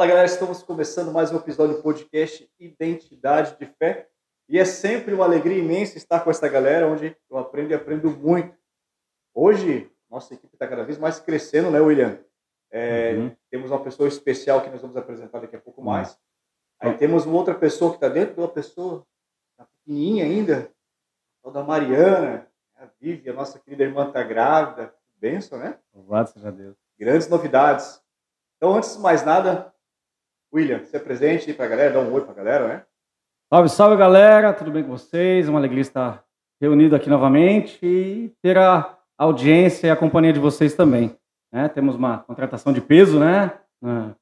Fala galera, estamos começando mais um episódio do podcast Identidade de Fé. E é sempre uma alegria imensa estar com essa galera, onde eu aprendo e aprendo muito. Hoje, nossa equipe está cada vez mais crescendo, né, William? É, uhum. Temos uma pessoa especial que nós vamos apresentar daqui a pouco mais. Aí temos uma outra pessoa que está dentro de uma pessoa tá pequenininha ainda, a da Mariana, a Vivi, a nossa querida irmã está grávida. Benção, né? Louvado seja Deus. Grandes novidades. Então, antes de mais nada, William, se apresente aí para a galera, dá um oi para a galera, né? Salve, salve galera, tudo bem com vocês? Uma alegria estar reunido aqui novamente e ter a audiência e a companhia de vocês também. Né? Temos uma contratação de peso, né?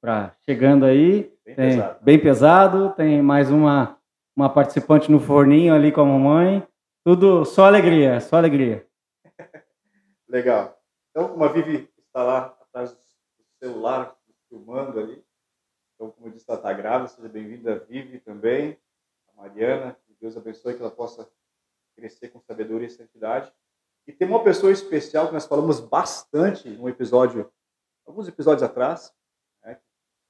Para chegando aí, bem, tem, pesado. bem pesado. Tem mais uma, uma participante no forninho ali com a mamãe. Tudo só alegria, só alegria. Legal. Então, como a Vivi está lá atrás do celular, filmando ali, então, como eu disse, ela está grávida, seja bem-vinda, Vivi também, a Mariana, que Deus abençoe que ela possa crescer com sabedoria e santidade. E tem uma pessoa especial que nós falamos bastante no episódio, alguns episódios atrás, né?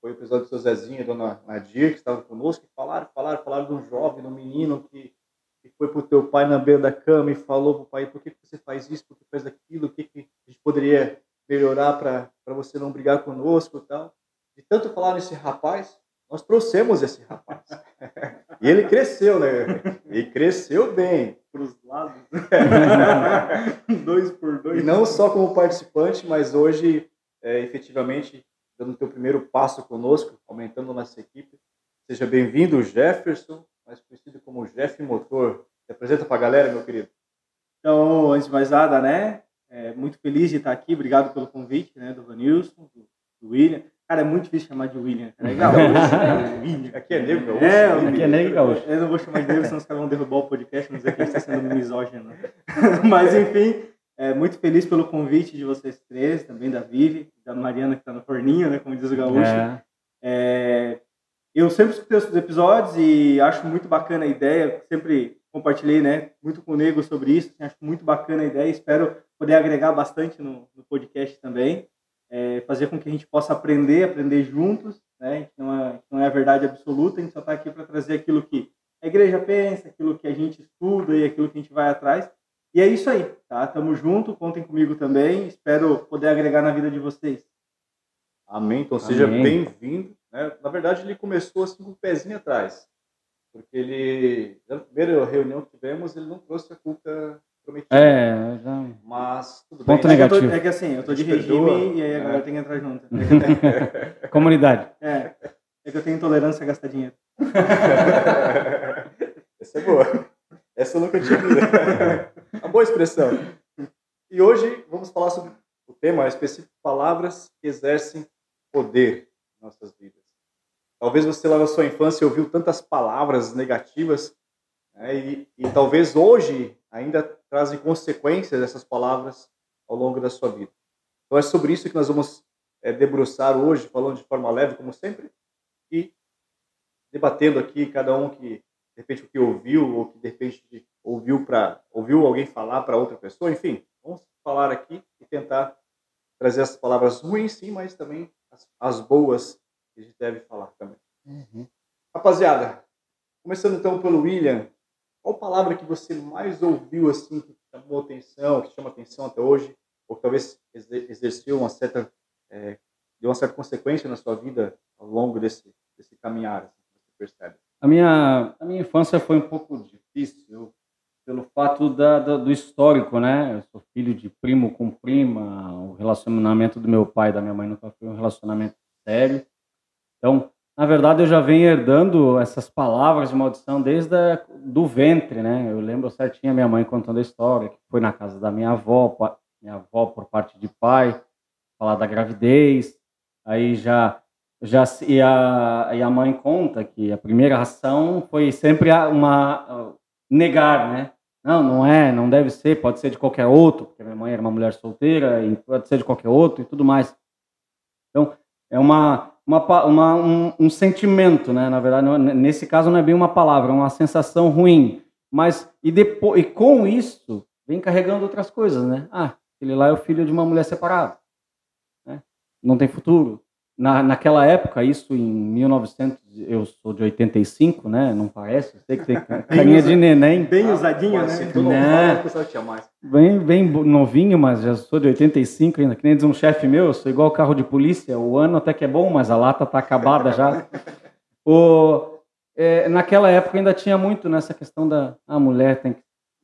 foi o episódio do seu Zezinho e Dona Nadir, que estavam conosco, e falaram, falaram, falaram de um jovem, de um menino que, que foi para o teu pai na beira da cama e falou para o pai, por que, que você faz isso, por que faz aquilo, o que, que a gente poderia melhorar para você não brigar conosco e tal de tanto falar nesse rapaz, nós trouxemos esse rapaz. e ele cresceu, né? E cresceu bem. Para os lados. dois por dois. E não só como participante, mas hoje, é, efetivamente, dando o teu primeiro passo conosco, aumentando nossa equipe. Seja bem-vindo, Jefferson, mais conhecido como Jeff Motor. Se apresenta para a galera, meu querido. Então, antes de mais nada, né? É, muito feliz de estar aqui. Obrigado pelo convite, né? Do Vanilson, do, do William. Cara, é muito difícil chamar de William. É legal. William. Aqui é negro gaúcho. É, aqui é negro gaúcho. Eu não vou chamar de negro, senão os caras vão derrubar o podcast, não dizer que a gente está sendo misógino. Mas, enfim, é, muito feliz pelo convite de vocês três, também da Vivi, da Mariana que está no forninho, né, como diz o gaúcho. É. É, eu sempre escutei os episódios e acho muito bacana a ideia, sempre compartilhei né, muito com o Nego sobre isso, acho muito bacana a ideia, espero poder agregar bastante no, no podcast também é, fazer com que a gente possa aprender, aprender juntos, né? Não é, não é a verdade absoluta, a gente só está aqui para trazer aquilo que a igreja pensa, aquilo que a gente estuda e aquilo que a gente vai atrás. E é isso aí, tá? Tamo junto, contem comigo também, espero poder agregar na vida de vocês. Amém, então seja bem-vindo. Né? Na verdade, ele começou assim com o pezinho atrás, porque ele, na primeira reunião que tivemos, ele não trouxe a culpa prometido. É, já... Mas tudo Ponto bem. negativo. Tô, é que assim, eu tô de regime e aí a galera é. tem que entrar junto. Comunidade. É. É que eu tenho intolerância a gastar dinheiro. Essa é boa. Essa eu nunca tinha visto. Uma boa expressão. E hoje vamos falar sobre o tema específico palavras que exercem poder em nossas vidas. Talvez você lá na sua infância ouviu tantas palavras negativas né, e, e talvez hoje ainda trazem consequências dessas palavras ao longo da sua vida. Então é sobre isso que nós vamos é, debruçar hoje, falando de forma leve, como sempre, e debatendo aqui cada um que de repente o que ouviu ou que de repente ouviu para ouviu alguém falar para outra pessoa, enfim, vamos falar aqui e tentar trazer as palavras ruins, sim, mas também as, as boas que a gente deve falar também. Uhum. Rapaziada, começando então pelo William, qual palavra que você mais ouviu assim que chamou atenção, que chama atenção até hoje, ou que talvez exerceu uma certa é, deu uma certa consequência na sua vida ao longo desse desse caminhar, assim, você percebe? A minha a minha infância foi um pouco difícil pelo fato da, da, do histórico, né? Eu sou filho de primo com prima, o relacionamento do meu pai e da minha mãe nunca foi um relacionamento sério. Então, na verdade, eu já venho herdando essas palavras de maldição desde a, do ventre, né? Eu lembro certinho a minha mãe contando a história, que foi na casa da minha avó, minha avó por parte de pai, falar da gravidez. Aí já já e a, e a mãe conta que a primeira ação foi sempre uma negar, né? Não, não é, não deve ser, pode ser de qualquer outro, porque minha mãe era uma mulher solteira, e pode ser de qualquer outro e tudo mais. Então, é uma uma, uma um, um, sentimento, né? Na verdade, não, nesse caso não é bem uma palavra, é uma sensação ruim. Mas e depois e com isso vem carregando outras coisas, né? Ah, ele lá é o filho de uma mulher separada, né? Não tem futuro. Na, naquela época, isso em 1900, eu sou de 85, né? Não parece? Sei que tem carinha de neném. Bem usadinho, né? Tu não fala, o pessoal tinha mais. Bem, bem novinho, mas já sou de 85 ainda. Que nem diz um chefe meu, eu sou igual carro de polícia. O ano até que é bom, mas a lata tá acabada já. o, é, naquela época ainda tinha muito nessa questão da a mulher tem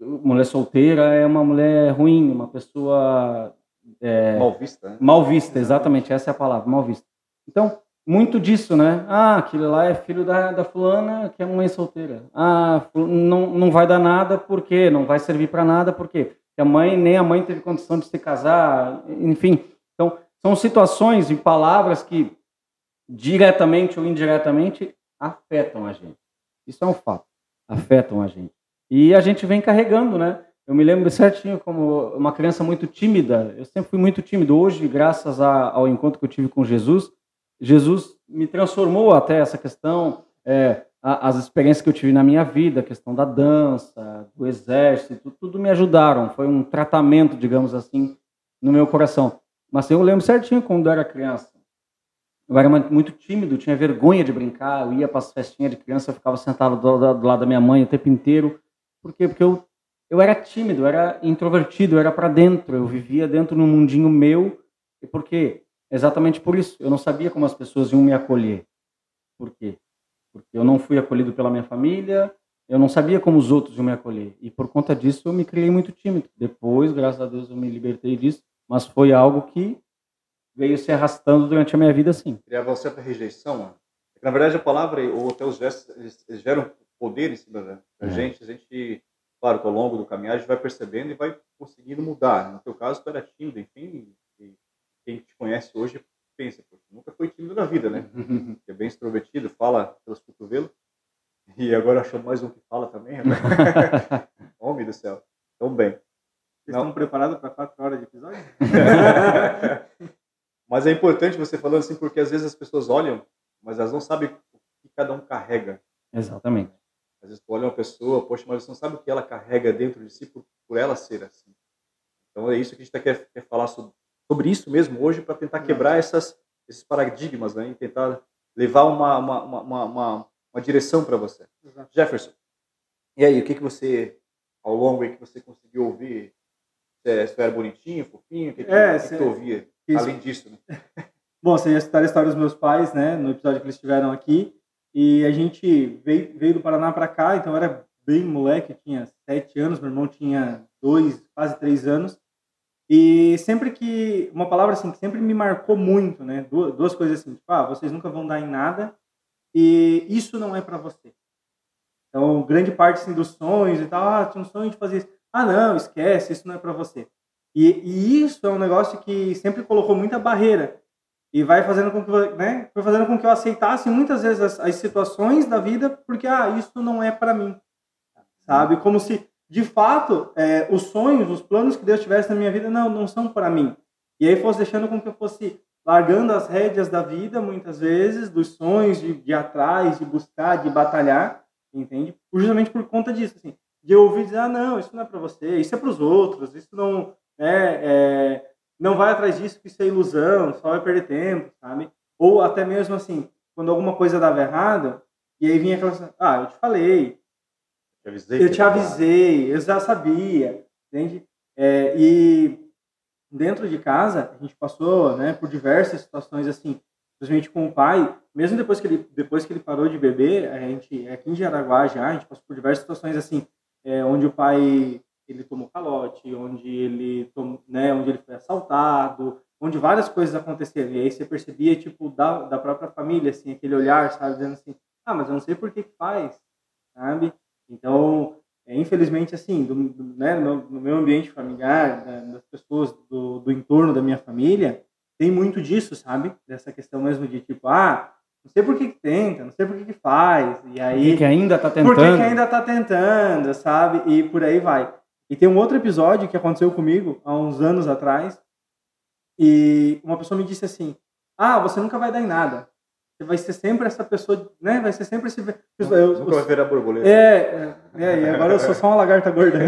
mulher solteira é uma mulher ruim, uma pessoa é, mal vista. Né? Mal vista, exatamente, essa é a palavra, mal vista. Então, muito disso, né? Ah, aquele lá é filho da, da fulana que é mãe solteira. Ah, não, não vai dar nada porque não vai servir para nada porque a mãe nem a mãe teve condição de se casar, enfim. Então, são situações e palavras que diretamente ou indiretamente afetam a gente. Isso é um fato. Afetam a gente. E a gente vem carregando, né? Eu me lembro certinho como uma criança muito tímida. Eu sempre fui muito tímido. Hoje, graças a, ao encontro que eu tive com Jesus, Jesus me transformou até essa questão, é, as experiências que eu tive na minha vida, a questão da dança, do exército, tudo me ajudaram. Foi um tratamento, digamos assim, no meu coração. Mas eu lembro certinho quando eu era criança. Eu era muito tímido, tinha vergonha de brincar. Eu ia para as festinhas de criança, eu ficava sentado do, do lado da minha mãe o tempo inteiro. Por quê? Porque eu, eu era tímido, eu era introvertido, eu era para dentro. Eu vivia dentro num mundinho meu. E por quê? Exatamente por isso. Eu não sabia como as pessoas iam me acolher. Por quê? Porque eu não fui acolhido pela minha família, eu não sabia como os outros iam me acolher. E por conta disso eu me criei muito tímido. Depois, graças a Deus, eu me libertei disso, mas foi algo que veio se arrastando durante a minha vida, sim. Criava uma certa rejeição. Né? Na verdade, a palavra ou até os gestos, geram poder em cima da é. gente. A gente, claro, que ao longo do caminhar, a gente vai percebendo e vai conseguindo mudar. No teu caso, tu era tímido, enfim, quem te conhece hoje pensa, pô, nunca foi tímido na vida, né? é bem extrovertido, fala pelos cotovelos. E agora achou mais um que fala também. Né? Homem do céu. Tão bem. Vocês estão preparados para quatro horas de episódio? mas é importante você falando assim, porque às vezes as pessoas olham, mas elas não sabem o que cada um carrega. Exatamente. Às vezes tu olha uma pessoa, poxa, mas você não sabe o que ela carrega dentro de si por, por ela ser assim. Então é isso que a gente quer, quer falar sobre, sobre isso mesmo hoje para tentar quebrar essas, esses paradigmas né, e tentar levar uma, uma, uma, uma, uma direção para você. Exato. Jefferson, e aí, o que, que você, ao longo aí, que você conseguiu ouvir? Você, você era bonitinho, fofinho? O que, que, é, que, que tu ouvia, isso. além disso? Né? Bom, você ia citar a história dos meus pais, né, no episódio que eles estiveram aqui, e a gente veio, veio do Paraná para cá, então eu era bem moleque, tinha sete anos, meu irmão tinha dois, quase três anos, e sempre que, uma palavra assim, que sempre me marcou muito, né? Duas, duas coisas assim, tipo, ah, vocês nunca vão dar em nada e isso não é para você. Então, grande parte assim, dos sonhos e tal, ah, tinha um sonho de fazer isso. Ah, não, esquece, isso não é para você. E, e, isso é um negócio que sempre colocou muita barreira e vai fazendo com que, né, foi fazendo com que eu aceitasse muitas vezes as, as situações da vida porque, ah, isso não é para mim. Sabe? Como se de fato, é, os sonhos, os planos que Deus tivesse na minha vida não, não são para mim. E aí fosse deixando com que eu fosse largando as rédeas da vida, muitas vezes, dos sonhos de, de atrás, de buscar, de batalhar, entende? Justamente por conta disso, assim, de ouvir dizer, ah, não, isso não é para você, isso é para os outros, isso não, é, é, não vai atrás disso, que isso é ilusão, só vai perder tempo, sabe? Ou até mesmo assim, quando alguma coisa dava errado, e aí vinha aquela, ah, eu te falei, te avisei eu te avisei, eu já sabia, entende? É, e dentro de casa, a gente passou né, por diversas situações assim, principalmente com o pai, mesmo depois que ele, depois que ele parou de beber, a gente, aqui em Jaraguá já, a gente passou por diversas situações assim, é, onde o pai ele tomou calote, onde ele, tom, né, onde ele foi assaltado, onde várias coisas aconteceram. E aí você percebia, tipo, da, da própria família, assim, aquele olhar, sabe, dizendo assim, ah, mas eu não sei por que faz, sabe? Então, é, infelizmente, assim, do, do, né, no, no, meu ambiente familiar, da, das pessoas do, do entorno da minha família, tem muito disso, sabe? Dessa questão mesmo de tipo, ah, não sei por que, que tenta, não sei por que, que faz, e aí... Por que, ainda tá tentando? Por que, que ainda tá tentando, sabe? E por aí vai. E tem um outro episódio que aconteceu comigo há uns anos atrás, e uma pessoa me disse assim, ah, você nunca vai dar em nada. Vai ser sempre essa pessoa, né? Vai ser sempre esse. Nunca, eu, nunca vai ver a borboleta. É, é, é, e agora eu sou só uma lagarta gorda.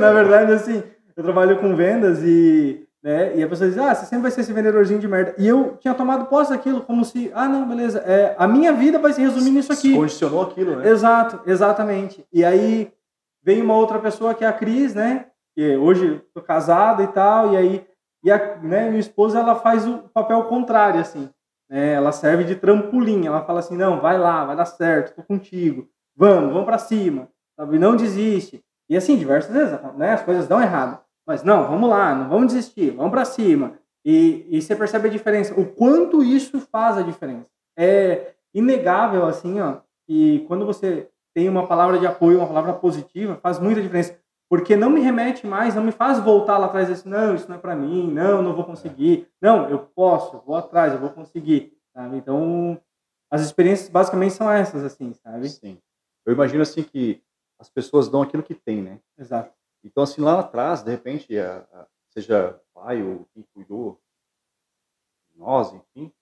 Na verdade, assim, eu trabalho com vendas e, né? E a pessoa diz, ah, você sempre vai ser esse vendedorzinho de merda. E eu tinha tomado posse daquilo como se, ah, não, beleza, é, a minha vida vai se resumir nisso aqui. Condicionou aquilo, né? Exato, exatamente. E aí vem uma outra pessoa que é a Cris, né? Que hoje tô casado e tal, e aí e a né, minha esposa ela faz o papel contrário, assim. Né? Ela serve de trampolim. Ela fala assim, não, vai lá, vai dar certo, tô contigo. Vamos, vamos para cima. Sabe? Não desiste. E assim, diversas vezes, né, as coisas dão errado. Mas não, vamos lá, não vamos desistir, vamos para cima. E, e você percebe a diferença, o quanto isso faz a diferença. É inegável, assim, ó, que quando você tem uma palavra de apoio, uma palavra positiva, faz muita diferença. Porque não me remete mais, não me faz voltar lá atrás e dizer, não, isso não é para mim, não, não vou conseguir. Não, eu posso, eu vou atrás, eu vou conseguir. Sabe? Então, as experiências basicamente são essas, assim, sabe? Sim. Eu imagino, assim, que as pessoas dão aquilo que tem, né? Exato. Então, assim, lá atrás, de repente, a, a, seja pai ou quem cuidou de nós, enfim,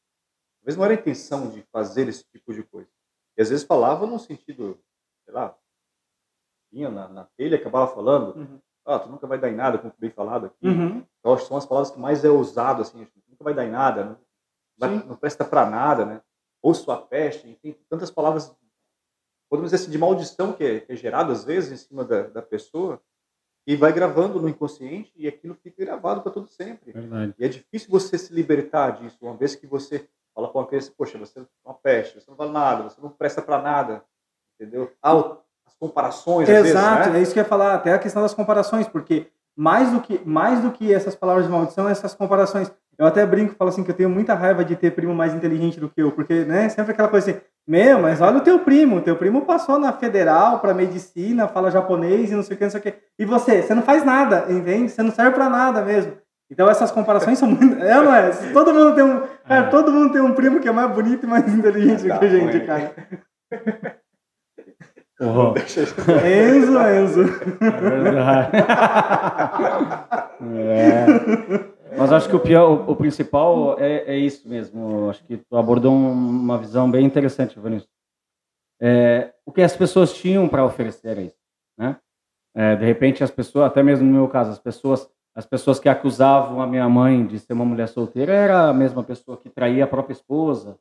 talvez não era a intenção de fazer esse tipo de coisa. E às vezes falava no sentido, sei lá, vinha na, na telha, acabava falando, uhum. ah, tu nunca vai dar em nada, como bem falado aqui. Uhum. Eu acho que são as palavras que mais é usado, assim, nunca vai dar em nada, não, vai, não presta para nada, né? Ou sua peste, enfim, tantas palavras, podemos dizer assim, de maldição que é, que é gerado às vezes em cima da, da pessoa, e vai gravando no inconsciente e aquilo fica gravado para todo sempre. Verdade. E é difícil você se libertar disso, uma vez que você fala com uma criança, poxa, você é uma peste, você não vale nada, você não presta para nada, entendeu? Ah, as comparações, Exato, vezes, né? é isso que eu ia falar, até a questão das comparações, porque mais do que mais do que essas palavras de maldição, essas comparações. Eu até brinco, falo assim que eu tenho muita raiva de ter primo mais inteligente do que eu, porque, né, sempre aquela coisa assim, meu, mas olha o teu primo, teu primo passou na federal para medicina, fala japonês e não sei o que, não sei o que. E você, você não faz nada, entende? Você não serve para nada mesmo. Então essas comparações são muito. É, não é? Todo mundo tem um. Cara, todo mundo tem um primo que é mais bonito e mais inteligente do que a gente, cara. Uhum. Enzo, Enzo. É. Mas acho que o, pior, o, o principal é, é, isso mesmo. Acho que tu abordou uma visão bem interessante, Vinícius. É, o que as pessoas tinham para oferecer é isso, né? É, de repente as pessoas, até mesmo no meu caso, as pessoas, as pessoas que acusavam a minha mãe de ser uma mulher solteira era a mesma pessoa que traía a própria esposa,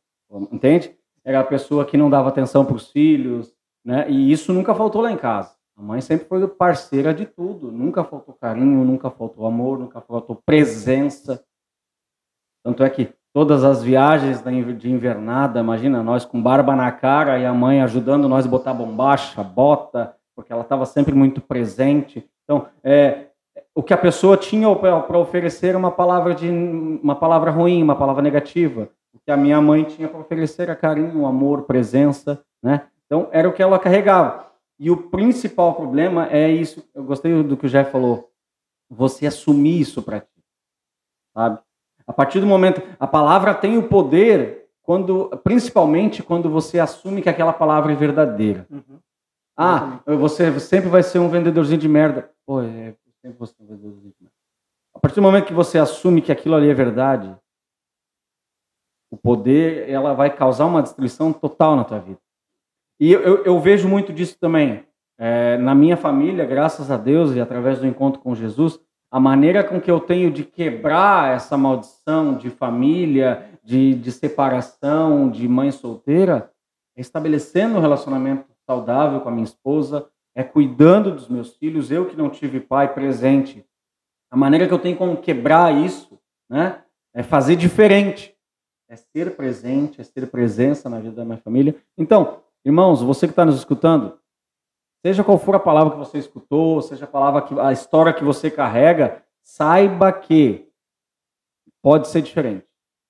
entende? Era a pessoa que não dava atenção para os filhos, né? E isso nunca faltou lá em casa. A mãe sempre foi parceira de tudo. Nunca faltou carinho, nunca faltou amor, nunca faltou presença. Tanto é que todas as viagens de invernada, imagina nós com barba na cara e a mãe ajudando nós a botar bombacha, bota, porque ela estava sempre muito presente. Então, é, o que a pessoa tinha para oferecer era uma palavra de uma palavra ruim, uma palavra negativa. O que a minha mãe tinha para oferecer era carinho, amor, presença, né? Então, era o que ela carregava. E o principal problema é isso. Eu gostei do que o Jeff falou. Você assumir isso para ti, sabe? A partir do momento, a palavra tem o poder quando, principalmente quando você assume que aquela palavra é verdadeira. Uhum. Ah, você sempre vai ser um vendedorzinho de merda. Pô, é sempre você um vendedorzinho de merda. A partir do momento que você assume que aquilo ali é verdade, o poder, ela vai causar uma destruição total na tua vida. E eu, eu vejo muito disso também. É, na minha família, graças a Deus e através do encontro com Jesus, a maneira com que eu tenho de quebrar essa maldição de família, de, de separação, de mãe solteira, é estabelecendo um relacionamento saudável com a minha esposa, é cuidando dos meus filhos, eu que não tive pai presente. A maneira que eu tenho como quebrar isso, né, é fazer diferente, é ser presente, é ser presença na vida da minha família. Então, Irmãos, você que está nos escutando, seja qual for a palavra que você escutou, seja a palavra que a história que você carrega, saiba que pode ser diferente.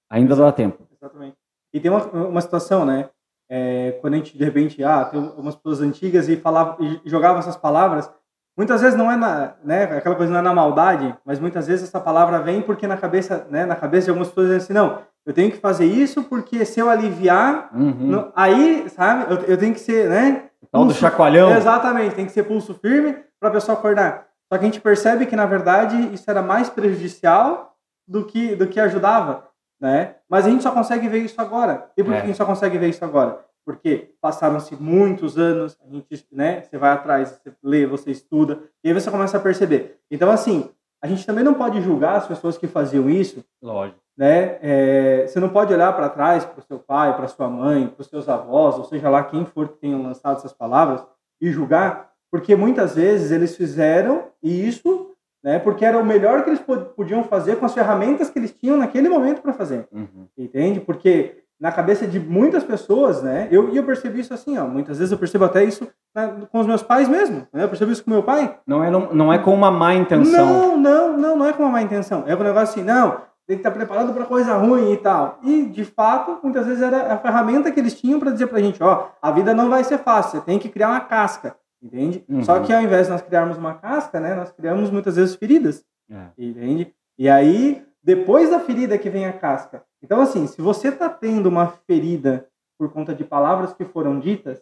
Ainda dá tempo. Exatamente. E tem uma, uma situação, né? É, quando a gente de repente, ah, tem umas pessoas antigas e falava e jogava essas palavras, muitas vezes não é na, né, aquela coisa não é na maldade, mas muitas vezes essa palavra vem porque na cabeça, né, na cabeça de algumas pessoas dizem assim, não, eu tenho que fazer isso porque se eu aliviar, uhum. aí, sabe, eu, eu, tenho que ser, né? Tal do chacoalhão. Exatamente, tem que ser pulso firme para a pessoa acordar. Só que a gente percebe que, na verdade, isso era mais prejudicial do que, do que ajudava, né? Mas a gente só consegue ver isso agora. E por é. que a gente só consegue ver isso agora? Porque passaram-se muitos anos, a gente, né? Você vai atrás, você lê, você estuda, e aí você começa a perceber. Então, assim, a gente também não pode julgar as pessoas que faziam isso. Lógico. Né? É, você não pode olhar para trás para o seu pai, para sua mãe, para os seus avós, ou seja lá quem for que tenha lançado essas palavras e julgar, porque muitas vezes eles fizeram isso né? Porque era o melhor que eles podiam fazer com as ferramentas que eles tinham naquele momento para fazer. Uhum. Entende? Porque na cabeça de muitas pessoas, né? Eu, eu percebi isso assim, ó. Muitas vezes eu percebo até isso na, com os meus pais mesmo. Né? Eu percebo isso com meu pai. Não é, não, não é com uma má intenção. Não, não, não, não é com uma má intenção. É com um negócio assim, não, tem que estar preparado para coisa ruim e tal. E, de fato, muitas vezes era a ferramenta que eles tinham para dizer para a gente, ó, a vida não vai ser fácil, você tem que criar uma casca, entende? Uhum. Só que ao invés de nós criarmos uma casca, né, nós criamos muitas vezes feridas, é. entende? E aí, depois da ferida que vem a casca. Então, assim, se você está tendo uma ferida por conta de palavras que foram ditas,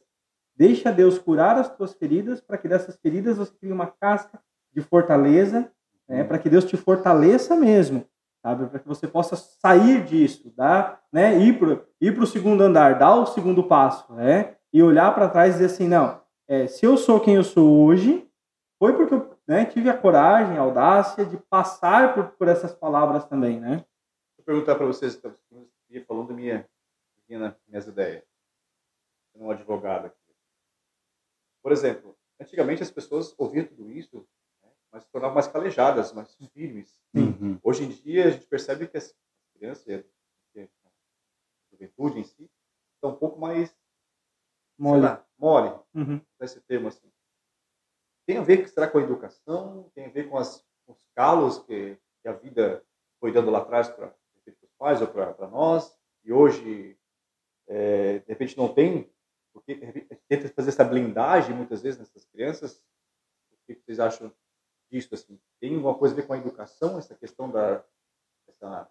deixa Deus curar as tuas feridas, para que dessas feridas você crie uma casca de fortaleza, né, para que Deus te fortaleça mesmo, sabe? Para que você possa sair disso, dar, né, ir para ir o segundo andar, dar o segundo passo, né, e olhar para trás e dizer assim, não, é, se eu sou quem eu sou hoje, foi porque eu né, tive a coragem, a audácia de passar por, por essas palavras também, né? Vou perguntar para vocês, então, falando da minha, minha, minhas ideias. Sendo um advogado aqui. Por exemplo, antigamente as pessoas ouviam tudo isso, né, mas se tornavam mais calejadas, mais firmes. Uhum. Hoje em dia a gente percebe que as crianças, a juventude em si, estão um pouco mais mole, lá, mole uhum. esse termo assim tem a ver será com a educação, tem a ver com, as, com os calos que, que, a vida foi dando lá atrás para os pais ou para nós, e hoje, é, de repente, não tem, porque tenta fazer essa blindagem muitas vezes nessas crianças. O que vocês acham disso? Assim? Tem alguma coisa a ver com a educação, essa questão da essa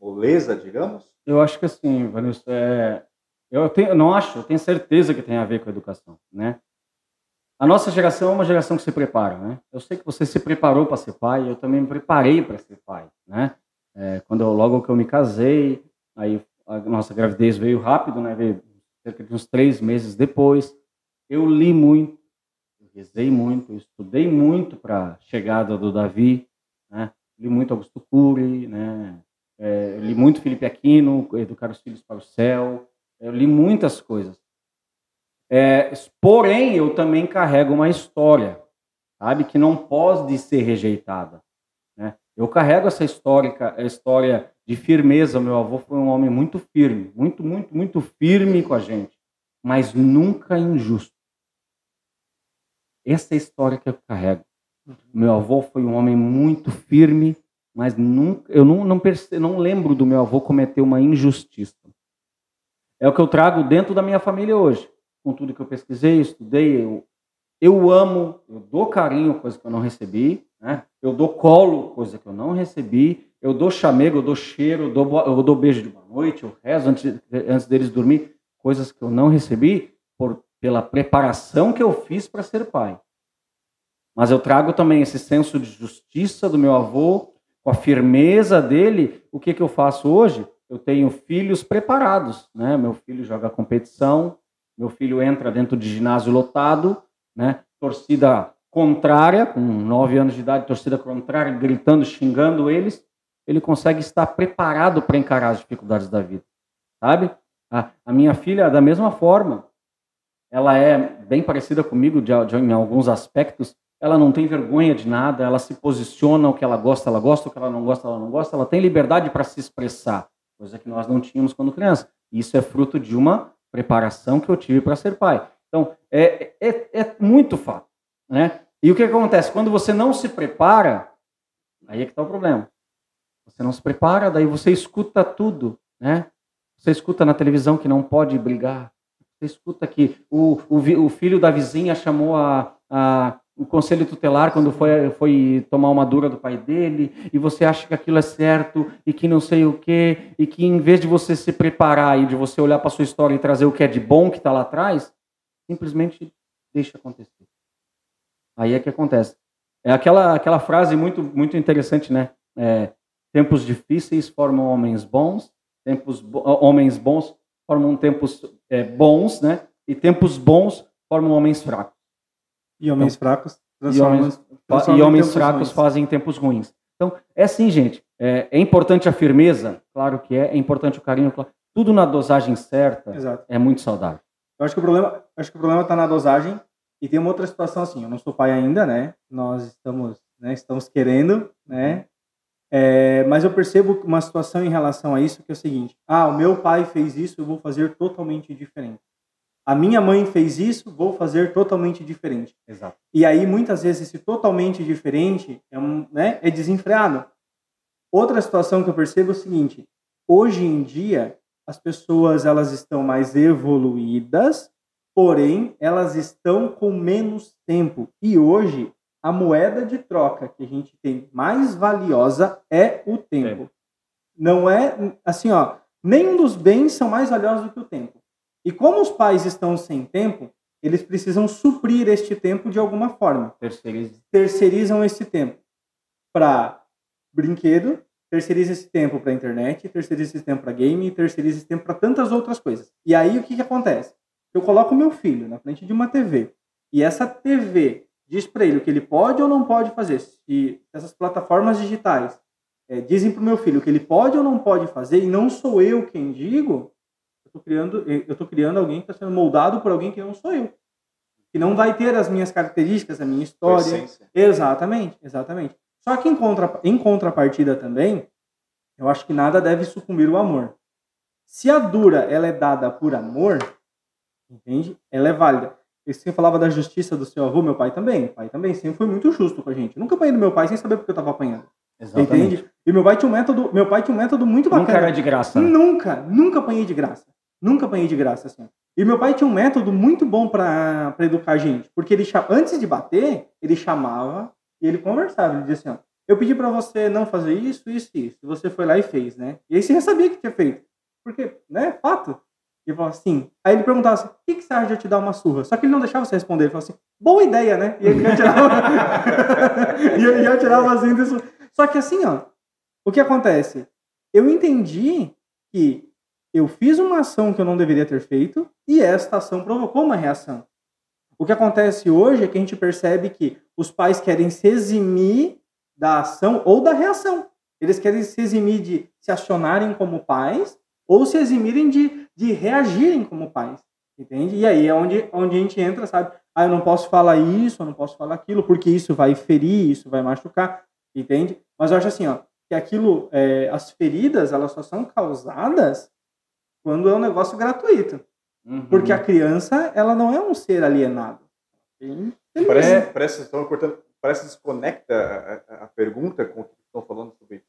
moleza, digamos? Eu acho que assim, Vanessa, é, eu, tenho, não acho, eu tenho certeza que tem a ver com a educação, né? A nossa geração é uma geração que se prepara, né? Eu sei que você se preparou para ser pai, eu também me preparei para ser pai, né? É, quando eu, logo que eu me casei, aí a nossa gravidez veio rápido, né? Veio cerca de uns três meses depois. Eu li muito, eu rezei muito, eu estudei muito para a chegada do Davi, né? Li muito Augusto Cury, né? É, li muito Felipe Aquino, Educar os Filhos para o Céu. Eu li muitas coisas. É, porém, eu também carrego uma história, sabe, que não pode ser rejeitada. Né? Eu carrego essa histórica, a história de firmeza. Meu avô foi um homem muito firme, muito, muito, muito firme com a gente, mas nunca injusto. Essa é a história que eu carrego. Meu avô foi um homem muito firme, mas nunca, eu não, não, perce, não lembro do meu avô cometer uma injustiça. É o que eu trago dentro da minha família hoje com tudo que eu pesquisei, estudei, eu, eu amo, eu dou carinho, coisa que eu não recebi, né? eu dou colo, coisa que eu não recebi, eu dou chamego, eu dou cheiro, eu dou, eu dou beijo de boa noite, eu rezo antes, antes deles dormir, coisas que eu não recebi por, pela preparação que eu fiz para ser pai. Mas eu trago também esse senso de justiça do meu avô, com a firmeza dele. O que, que eu faço hoje? Eu tenho filhos preparados, né? Meu filho joga competição, meu filho entra dentro de ginásio lotado, né? torcida contrária, com nove anos de idade, torcida contrária, gritando, xingando eles, ele consegue estar preparado para encarar as dificuldades da vida, sabe? A, a, minha filha, da mesma forma, ela é bem parecida comigo de, de, em alguns aspectos, ela não tem vergonha de nada, ela se posiciona, o que ela gosta, ela gosta, o que ela não gosta, ela não gosta, ela tem liberdade para se expressar, coisa que nós não tínhamos quando criança. Isso é fruto de uma preparação que eu tive para ser pai. Então, é, é, é muito fato. Né? E o que acontece? Quando você não se prepara, aí é que está o problema. Você não se prepara, daí você escuta tudo. Né? Você escuta na televisão que não pode brigar. Você escuta que o, o, o filho da vizinha chamou a, a, o conselho tutelar quando foi, foi tomar uma dura do pai dele, e você acha que aquilo é certo, e que não sei o quê, e que em vez de você se preparar e de você olhar para sua história e trazer o que é de bom que está lá atrás, simplesmente deixa acontecer. Aí é que acontece. É aquela, aquela frase muito, muito interessante, né? É, tempos difíceis formam homens bons, tempos homens bons formam tempos é, bons, né? E tempos bons formam homens fracos. E homens então, fracos e homens, e homens fracos ruins. fazem tempos ruins. Então, é assim, gente. É, é, importante a firmeza, claro que é. É importante o carinho, claro. Tudo na dosagem certa Exato. é muito saudável. Eu acho que o problema, acho que o problema está na dosagem e tem uma outra situação assim. Eu não sou pai ainda, né? Nós estamos, né? Estamos querendo, né? É, mas eu percebo uma situação em relação a isso que é o seguinte: ah, o meu pai fez isso, eu vou fazer totalmente diferente. A minha mãe fez isso, vou fazer totalmente diferente. Exato. E aí muitas vezes esse totalmente diferente é, um, né, é desenfreado. Outra situação que eu percebo é o seguinte: hoje em dia as pessoas elas estão mais evoluídas, porém elas estão com menos tempo. E hoje a moeda de troca que a gente tem mais valiosa é o tempo. É. Não é assim, ó, nenhum dos bens são mais valiosos do que o tempo. E como os pais estão sem tempo, eles precisam suprir este tempo de alguma forma. Terceirizam, terceirizam esse tempo para brinquedo, terceiriza esse tempo para internet, terceiriza esse tempo para game, terceiriza esse tempo para tantas outras coisas. E aí o que, que acontece? Eu coloco meu filho na frente de uma TV e essa TV diz para ele o que ele pode ou não pode fazer. Se essas plataformas digitais é, dizem para o meu filho o que ele pode ou não pode fazer, e não sou eu quem digo, estou criando, eu tô criando alguém que está sendo moldado por alguém que não sou eu. Que não vai ter as minhas características, a minha história. Exatamente, exatamente. Só que em, contra, em contrapartida também, eu acho que nada deve sucumbir o amor. Se a dura ela é dada por amor, entende? Ela é válida. Você falava da justiça do seu avô, meu pai também. O pai também sempre foi muito justo com a gente. Eu nunca apanhei do meu pai sem saber porque eu estava apanhando. Exatamente. Entende? E meu pai tinha um método, meu pai tinha um método muito bacana. Nunca era de graça. Né? Nunca, nunca apanhei de graça. Nunca apanhei de graça assim. E meu pai tinha um método muito bom para educar a gente, porque ele antes de bater, ele chamava e ele conversava. Ele dizia assim: ó, eu pedi para você não fazer isso, isso e isso. Você foi lá e fez, né? E aí você já sabia que tinha feito. Porque, né? Fato. Ele falou assim. Aí ele perguntava assim: o que, que você acha de eu te dar uma surra? Só que ele não deixava você responder. Ele falou assim: boa ideia, né? E ele já tirava. e ele já tirava assim. Disso. Só que assim, ó. O que acontece? Eu entendi que eu fiz uma ação que eu não deveria ter feito e esta ação provocou uma reação. O que acontece hoje é que a gente percebe que os pais querem se eximir da ação ou da reação. Eles querem se eximir de se acionarem como pais ou se eximirem de, de reagirem como pais. Entende? E aí é onde, onde a gente entra, sabe? Ah, eu não posso falar isso, eu não posso falar aquilo, porque isso vai ferir, isso vai machucar. Entende? Mas eu acho assim, ó, que aquilo, é, as feridas, elas só são causadas quando é um negócio gratuito. Uhum. Porque a criança, ela não é um ser alienado. Parece, é. parece, estão cortando, parece desconecta a, a, a, pergunta com o que estão falando sobre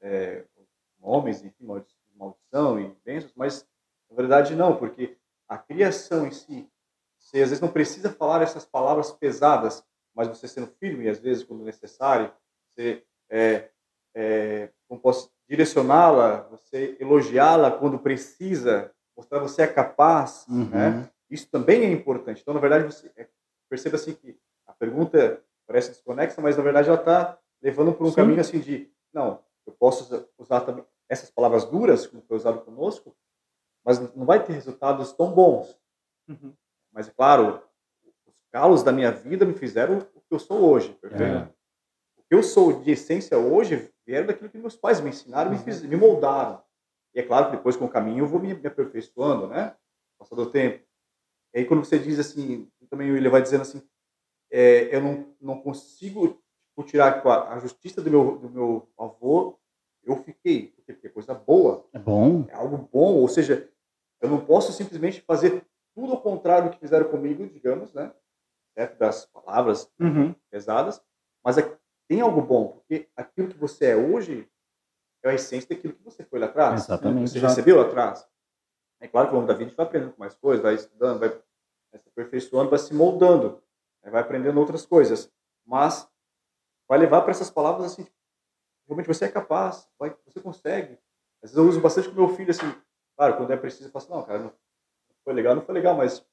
é, homens, enfim, maldição e bênçãos, mas na verdade não, porque a criação em si, você às vezes não precisa falar essas palavras pesadas, mas você sendo firme, às vezes, quando necessário, você é, é, como posso direcioná-la, você elogiá-la quando precisa, mostrar você é capaz, uhum. né? Isso também é importante. Então, na verdade, você é, perceba assim que a pergunta parece desconexa, mas na verdade ela está levando por um Sim. caminho assim de, não, eu posso usar também essas palavras duras, como foi usado conosco, mas não vai ter resultados tão bons. Uhum. Mas, é claro, os calos da minha vida me fizeram o que eu sou hoje, perfeito? É. O que eu sou de essência hoje vieram daquilo que meus pais me ensinaram, uhum. me, fiz, me moldaram. E é claro que depois, com o caminho, eu vou me, me aperfeiçoando, né? Passado o tempo. E aí, quando você diz assim, também ele vai dizendo assim, é, eu não, não consigo tipo, tirar a, a justiça do meu, do meu avô, eu fiquei, porque é coisa boa. É bom. É algo bom, ou seja, eu não posso simplesmente fazer tudo ao contrário do que fizeram comigo, digamos, né? Certo? Das palavras uhum. pesadas, mas é, tem algo bom, porque aquilo que você é hoje é a essência daquilo que você foi lá atrás. Exatamente. Você recebeu lá atrás. É claro que ao longo da vida a gente vai aprendendo com mais coisas, vai estudando, vai se aperfeiçoando, vai se moldando, né? vai aprendendo outras coisas, mas vai levar para essas palavras assim, realmente você é capaz, vai, você consegue. Às vezes eu uso bastante com meu filho assim, claro, quando é preciso, eu falo assim, não, cara, não foi legal, não foi legal, mas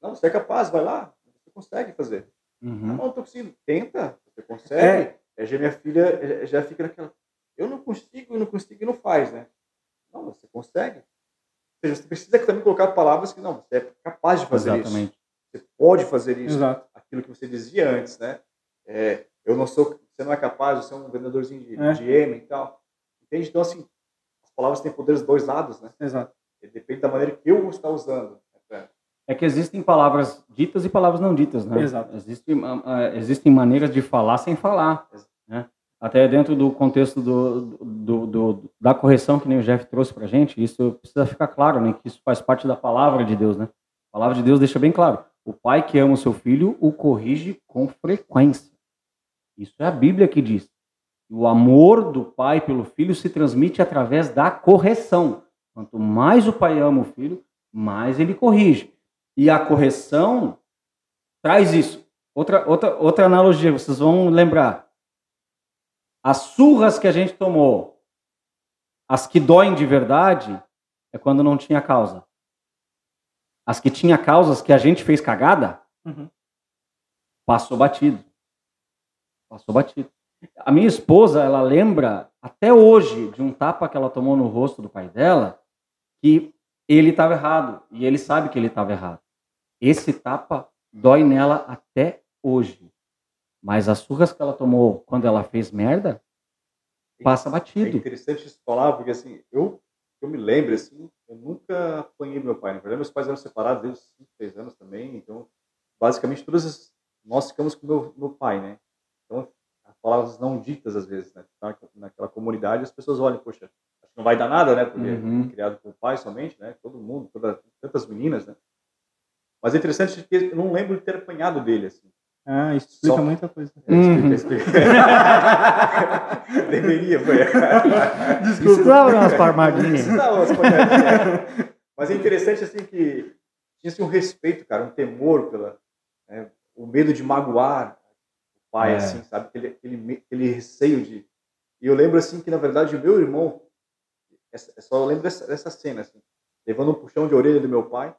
não, você é capaz, vai lá, você consegue fazer. Uhum. Conseguindo, tenta, você consegue. É. já minha filha já fica naquela, eu não consigo, eu não consigo e não faz, né? Não, você consegue. Ou seja, você precisa também colocar palavras que não, você é capaz de fazer Exatamente. isso. Você pode fazer isso. Exato. Aquilo que você dizia antes, né? É, eu não sou, você não é capaz, você é um vendedorzinho de, é. de e tal. Entende? Então, assim, as palavras têm poderes dos dois lados, né? Exato. Depende da maneira que eu vou estar usando. É que existem palavras ditas e palavras não ditas, né? Exato. Existem, uh, existem maneiras de falar sem falar, né? Até dentro do contexto do, do, do, da correção que nem o Jeff trouxe para gente, isso precisa ficar claro, né? Que isso faz parte da palavra de Deus, né? A palavra de Deus deixa bem claro. O pai que ama o seu filho o corrige com frequência. Isso é a Bíblia que diz. O amor do pai pelo filho se transmite através da correção. Quanto mais o pai ama o filho, mais ele corrige. E a correção traz isso. Outra, outra, outra analogia, vocês vão lembrar. As surras que a gente tomou, as que doem de verdade, é quando não tinha causa. As que tinha causas que a gente fez cagada, uhum. passou batido. Passou batido. A minha esposa, ela lembra até hoje de um tapa que ela tomou no rosto do pai dela, que ele estava errado e ele sabe que ele estava errado. Esse tapa dói nela até hoje. Mas as surras que ela tomou quando ela fez merda, passa batido. É interessante isso falar, porque assim, eu, eu me lembro, assim, eu nunca apanhei meu pai. Na verdade, meus pais eram separados desde os 5, 6 anos também, então, basicamente, todas as, nós ficamos com meu, meu pai, né? Então, palavras não ditas às vezes, né? Tá naquela comunidade, as pessoas olham, poxa, não vai dar nada, né? Porque uhum. é criado com o pai somente, né? Todo mundo, toda, tantas meninas, né? Mas é interessante que eu não lembro de ter apanhado dele, assim. Ah, isso explica Só... muita coisa. É, explica, explica. Deveria, foi. Desculpa. Precisava umas palmadinhas. Mas é interessante, assim, que tinha assim, um respeito, cara, um temor pela... Né, o medo de magoar pai, é. assim, sabe? Aquele, aquele, aquele receio de. E eu lembro, assim, que na verdade o meu irmão, essa, só eu lembro dessa, dessa cena, assim, levando um puxão de orelha do meu pai.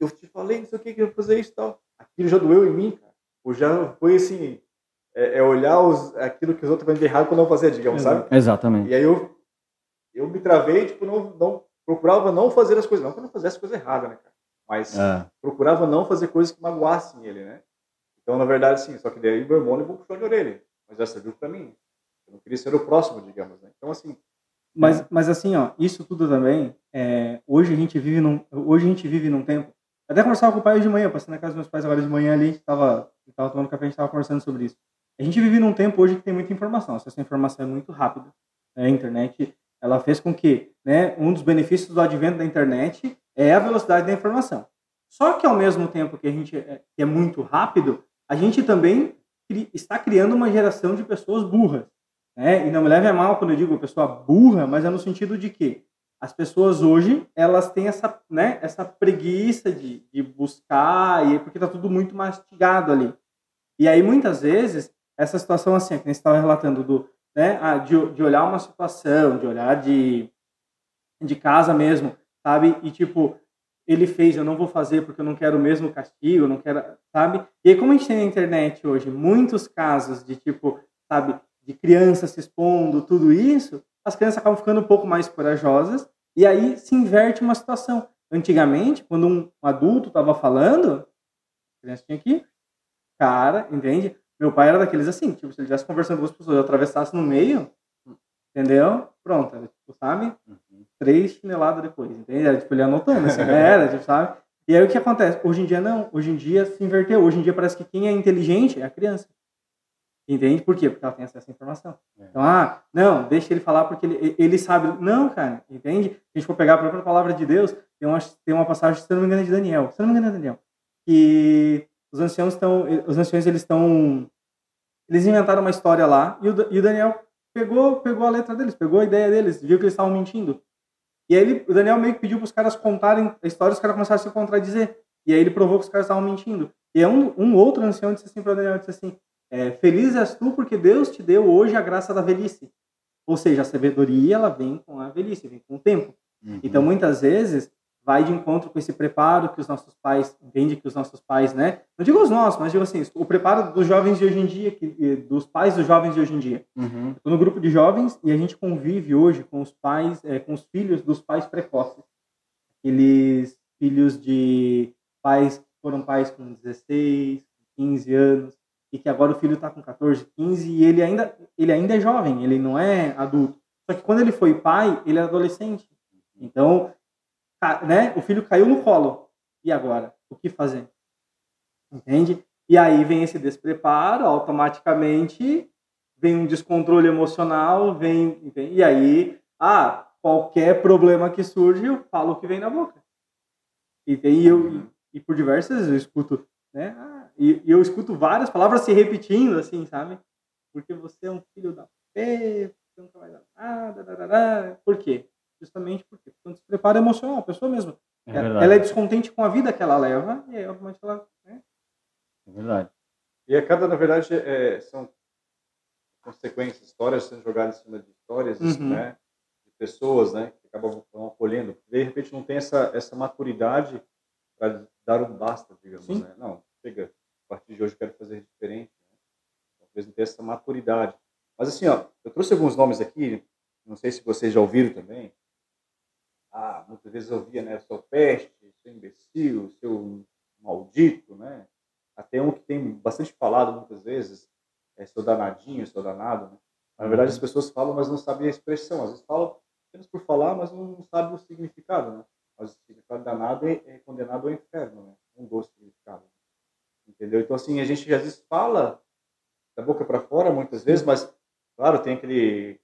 Eu te falei, não sei o que, que eu vou fazer isso e tal. Aquilo já doeu em mim, cara. Ou já foi assim, é, é olhar os, aquilo que os outros vão de errado quando eu fazia, digamos, sabe? Exatamente. E aí eu, eu me travei, tipo, não, não procurava não fazer as coisas, não que eu não fizesse coisa errada, né, cara? Mas é. procurava não fazer coisas que magoassem ele, né? Então, na verdade, sim, só que daí meu irmão levou um puxão de orelha. Mas já serviu para mim. Eu não queria ser o próximo, digamos, né? Então, assim... Mas, mas assim, ó, isso tudo também, é, hoje a gente vive num, hoje a gente vive num tempo... Até conversava com o pai hoje de manhã, passei na casa dos meus pais agora de manhã ali, estava tava tomando café, a gente estava conversando sobre isso. A gente vive num tempo hoje que tem muita informação, essa informação é muito rápida. Né? A internet, ela fez com que, né, um dos benefícios do advento da internet é a velocidade da informação. Só que ao mesmo tempo que a gente é, que é muito rápido, a gente também está criando uma geração de pessoas burras. Né? E não me leve a mal quando eu digo pessoa burra, mas é no sentido de que as pessoas hoje elas têm essa, né, essa preguiça de, de buscar, e porque está tudo muito mastigado ali. E aí, muitas vezes, essa situação assim, que você estava relatando, do, né, de, de olhar uma situação, de olhar de, de casa mesmo, sabe? E tipo, ele fez, eu não vou fazer porque eu não quero o mesmo castigo, não quero, sabe? E aí, como a gente tem na internet hoje muitos casos de tipo, sabe, de crianças se expondo, tudo isso, as crianças acabam ficando um pouco mais corajosas e aí se inverte uma situação. Antigamente, quando um adulto estava falando, a criança tinha que, cara, entende? Meu pai era daqueles assim, tipo, se ele estivesse conversando com as pessoas, eu atravessasse no meio, entendeu? Pronto, tipo, sabe? três chineladas depois, entende? Era, tipo, ele anotando, assim, era, tipo, sabe? E aí o que acontece? Hoje em dia não, hoje em dia se inverteu, hoje em dia parece que quem é inteligente é a criança. Entende? Por quê? Porque ela tem acesso à informação. É. Então, ah, não, deixa ele falar porque ele, ele sabe. Não, cara, entende? Se a gente for pegar a própria palavra de Deus, tem uma, tem uma passagem, se não me engano, é de Daniel. Se não me engano, é Daniel. Que os anciãos estão. Os anciões, eles estão. Eles inventaram uma história lá e o, e o Daniel pegou, pegou a letra deles, pegou a ideia deles, viu que eles estavam mentindo. E aí ele, o Daniel meio que pediu para os caras contarem a história, os caras começaram a se contradizer. E aí ele provou que os caras estavam mentindo. E um, um outro ancião disse assim para o Daniel, disse assim, é, feliz és tu porque Deus te deu hoje a graça da velhice. Ou seja, a sabedoria ela vem com a velhice, vem com o tempo. Uhum. Então muitas vezes vai de encontro com esse preparo que os nossos pais, entende que os nossos pais, né? Não digo os nossos, mas digo assim, o preparo dos jovens de hoje em dia, que, dos pais dos jovens de hoje em dia. Uhum. Estou no grupo de jovens e a gente convive hoje com os pais, é, com os filhos dos pais precoces. Aqueles filhos de pais que foram pais com 16, 15 anos, e que agora o filho está com 14, 15 e ele ainda, ele ainda é jovem, ele não é adulto. Só que quando ele foi pai, ele é adolescente. Então, né, o filho caiu no colo. E agora? O que fazer? Entende? E aí vem esse despreparo, automaticamente vem um descontrole emocional, vem, e aí, ah, qualquer problema que surge, eu falo o que vem na boca. E, tem, eu, e, e por diversas eu escuto, né? Ah, e, e, eu escuto várias palavras se repetindo, assim, sabe? Porque você é um filho da pé, você nunca vai dar nada, por quê? Justamente porque quando se prepara emocional, a pessoa mesma. É ela é descontente com a vida que ela leva, e aí, obviamente, ela. Né? É verdade. E a cada, na verdade, é, são consequências, histórias sendo jogadas em cima de histórias, uhum. né? De pessoas, né? Que acabam acolhendo. De repente não tem essa, essa maturidade para dar um basta, digamos, Sim. né? Não, chega, a partir de hoje eu quero fazer diferente. Né? Talvez não tenha essa maturidade. Mas assim, ó, eu trouxe alguns nomes aqui, não sei se vocês já ouviram também. Ah, muitas vezes eu ouvia, né? Seu peste, seu imbecil, seu maldito, né? Até um que tem bastante falado muitas vezes, é seu danadinho, seu danado. Né? Na verdade, as uhum. pessoas falam, mas não sabem a expressão. Às vezes falam apenas por falar, mas não sabem o significado. Né? Mas o significado danado é, é condenado ao inferno, né? um doce significado. Entendeu? Então, assim, a gente às vezes fala da boca para fora, muitas vezes, mas, claro, tem aquele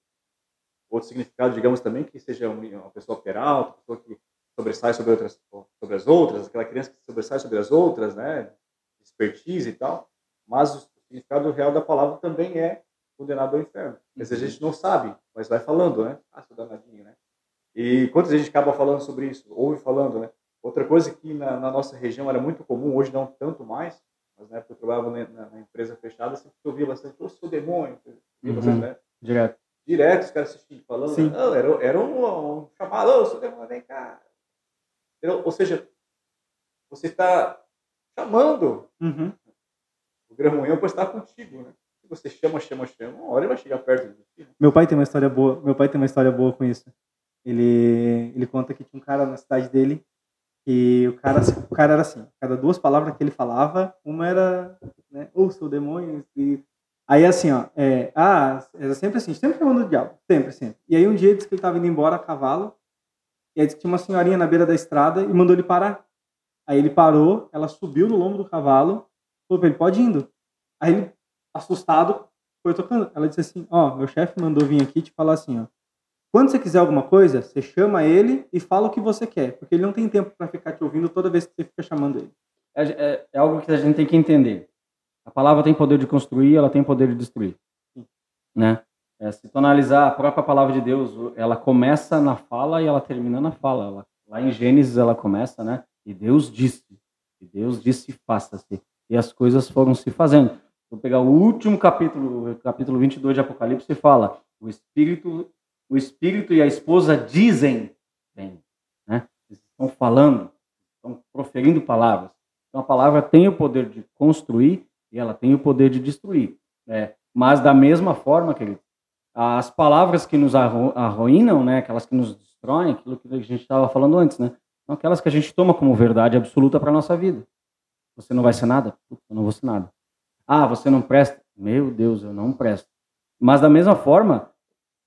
outro significado, digamos também, que seja uma pessoa peralta, pessoa que sobressai sobre, outras, sobre as outras, aquela criança que sobressai sobre as outras, né? Expertise e tal. Mas o significado real da palavra também é condenado ao inferno. Mas a uhum. gente não sabe, mas vai falando, né? Ah, seu danadinho, né? E quantas vezes a gente acaba falando sobre isso? Ouve falando, né? Outra coisa que na, na, nossa região era muito comum, hoje não tanto mais, mas na época eu trabalhava na, na empresa fechada, sempre eu ouvia bastante, ô, seu demônio, uhum. né? Direto. Direto, os caras assistindo, falando, Sim. Não, era, era um, um chamado, ô, seu demônio, vem cá. Ou seja, você está chamando. Uhum. O gramunhão pode estar contigo, né? Se você chama, chama, chama, uma hora ele vai chegar perto de você. Né? Meu pai tem uma história boa, meu pai tem uma história boa com isso. Ele, ele conta que tinha um cara na cidade dele e o cara, o cara era assim, cada duas palavras que ele falava, uma era, né, ou seu demônio, e aí assim, ó, é, ah, era sempre assim, sempre chamando o diabo, sempre, sempre. E aí um dia ele disse que ele estava indo embora a cavalo, e aí disse que tinha uma senhorinha na beira da estrada e mandou ele parar. Aí ele parou, ela subiu no lombo do cavalo, falou pra ele, pode ir indo. Aí ele, assustado, foi tocando. Ela disse assim, ó, meu chefe mandou vir aqui te falar assim, ó, quando você quiser alguma coisa, você chama ele e fala o que você quer, porque ele não tem tempo para ficar te ouvindo toda vez que você fica chamando ele. É, é, é, algo que a gente tem que entender. A palavra tem poder de construir, ela tem poder de destruir. Sim. Né? É, se tu analisar a própria palavra de Deus, ela começa na fala e ela termina na fala. Ela, lá em Gênesis ela começa, né? E Deus disse, e Deus disse faça-se. E as coisas foram se fazendo. Vou pegar o último capítulo, capítulo 22 de Apocalipse, e fala: o Espírito o espírito e a esposa dizem bem. Né? Eles estão falando, estão proferindo palavras. Então a palavra tem o poder de construir e ela tem o poder de destruir. Né? Mas da mesma forma, querido, as palavras que nos arruinam, né, aquelas que nos destroem, aquilo que a gente estava falando antes, né, são aquelas que a gente toma como verdade absoluta para a nossa vida. Você não vai ser nada? Eu não vou ser nada. Ah, você não presta? Meu Deus, eu não presto. Mas da mesma forma,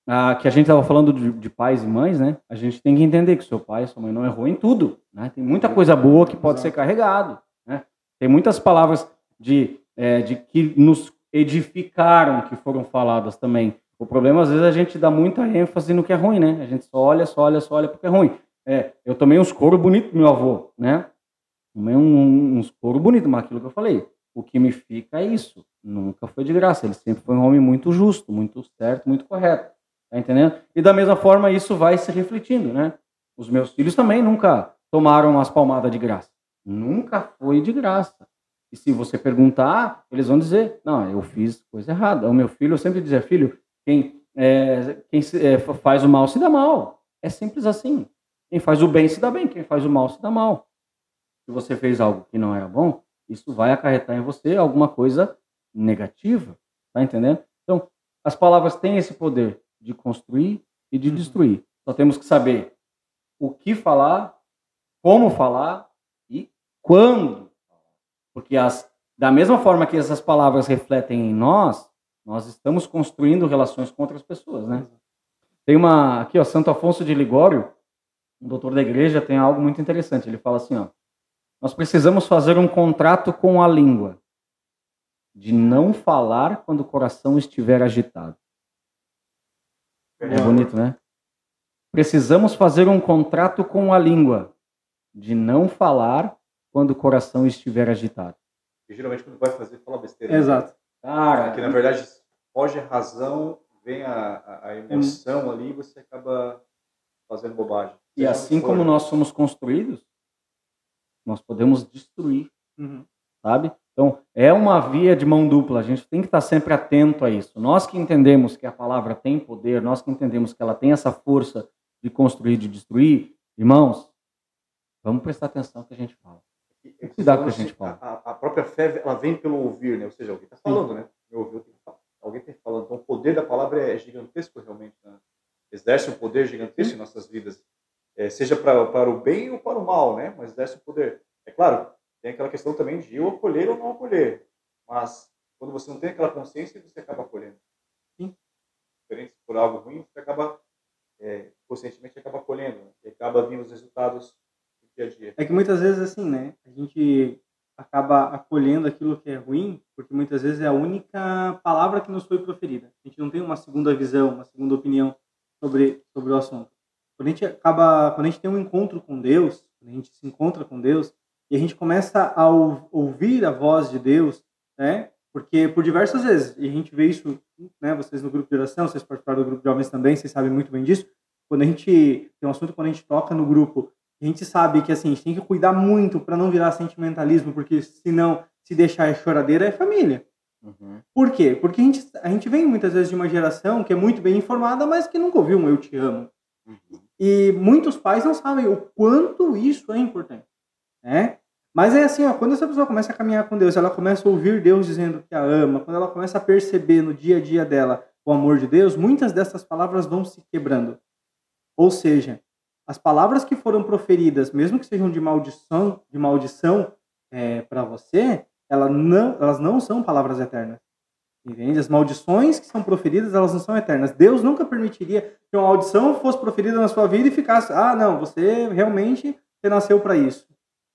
ah, que a gente estava falando de, de, pais e mães, né? A gente tem que entender que seu pai e sua mãe não errou em tudo, né? Tem muita coisa boa que pode ser carregado, né? Tem muitas palavras de, é, de que nos edificaram que foram faladas também. O problema às vezes a gente dá muita ênfase no que é ruim, né? A gente só olha, só olha, só olha porque é ruim. É, eu tomei uns couro bonito do meu avô, né? Tomei um, uns couro bonito, mas aquilo que eu falei, o que me fica é isso. Nunca foi de graça. Ele sempre foi um homem muito justo, muito certo, muito correto. Tá entendendo? E da mesma forma isso vai se refletindo, né? Os meus filhos também nunca tomaram as palmadas de graça. Nunca foi de graça. E se você perguntar, eles vão dizer: não, eu fiz coisa errada. O meu filho, eu sempre dizia: filho, quem, é, quem se, é, faz o mal se dá mal. É simples assim. Quem faz o bem se dá bem, quem faz o mal se dá mal. Se você fez algo que não era bom, isso vai acarretar em você alguma coisa negativa. Tá entendendo? Então, as palavras têm esse poder de construir e de uhum. destruir. Só temos que saber o que falar, como falar e quando. Porque as Da mesma forma que essas palavras refletem em nós, nós estamos construindo relações com outras pessoas, né? Tem uma aqui, ó, Santo Afonso de Ligório, um doutor da igreja, tem algo muito interessante. Ele fala assim, ó: Nós precisamos fazer um contrato com a língua de não falar quando o coração estiver agitado. É bonito, né? Precisamos fazer um contrato com a língua de não falar quando o coração estiver agitado. E geralmente quando vai fazer, fala besteira. Né? Exato. Cara, que na verdade foge a razão, vem a, a emoção hum. ali e você acaba fazendo bobagem. E assim como nós somos construídos, nós podemos destruir, uhum. sabe? Então, é uma via de mão dupla, a gente tem que estar sempre atento a isso. Nós que entendemos que a palavra tem poder, nós que entendemos que ela tem essa força de construir, de destruir, irmãos, vamos prestar atenção no que a gente fala. Cuidado com o que a gente fala. A, a, própria fé, ela vem pelo ouvir, né? Ou seja, alguém está falando, né? Eu ouvi, alguém está falando. Então, o poder da palavra é gigantesco, realmente. Né? Exerce um poder gigantesco Sim. em nossas vidas. É, seja para, para o bem ou para o mal, né? Mas exerce um poder. É claro, tem aquela questão também de eu acolher ou não acolher. Mas quando você não tem aquela consciência, você acaba acolhendo. Sim. Diferente por algo ruim, você acaba, é, conscientemente, acaba acolhendo. Né? E acaba vindo os resultados do dia a dia. É que muitas vezes, assim, né? A gente acaba acolhendo aquilo que é ruim, porque muitas vezes é a única palavra que nos foi proferida. A gente não tem uma segunda visão, uma segunda opinião sobre, sobre o assunto. Quando a gente acaba, quando a gente tem um encontro com Deus, quando a gente se encontra com Deus, e a gente começa a ouvir a voz de Deus, né? Porque por diversas vezes, e a gente vê isso, né? Vocês no grupo de oração, vocês participaram do grupo de jovens também, vocês sabem muito bem disso. Quando a gente tem um assunto, quando a gente toca no grupo, a gente sabe que assim, a gente tem que cuidar muito para não virar sentimentalismo, porque senão, se deixar é choradeira, é família. Uhum. Por quê? Porque a gente, a gente vem muitas vezes de uma geração que é muito bem informada, mas que nunca ouviu um eu te amo. Uhum. E muitos pais não sabem o quanto isso é importante. Né? Mas é assim, ó, quando essa pessoa começa a caminhar com Deus, ela começa a ouvir Deus dizendo que a ama, quando ela começa a perceber no dia a dia dela o amor de Deus, muitas dessas palavras vão se quebrando. Ou seja, as palavras que foram proferidas, mesmo que sejam de maldição, de maldição é, para você, ela não, elas não são palavras eternas. Entende? As maldições que são proferidas, elas não são eternas. Deus nunca permitiria que uma maldição fosse proferida na sua vida e ficasse, ah, não, você realmente nasceu para isso,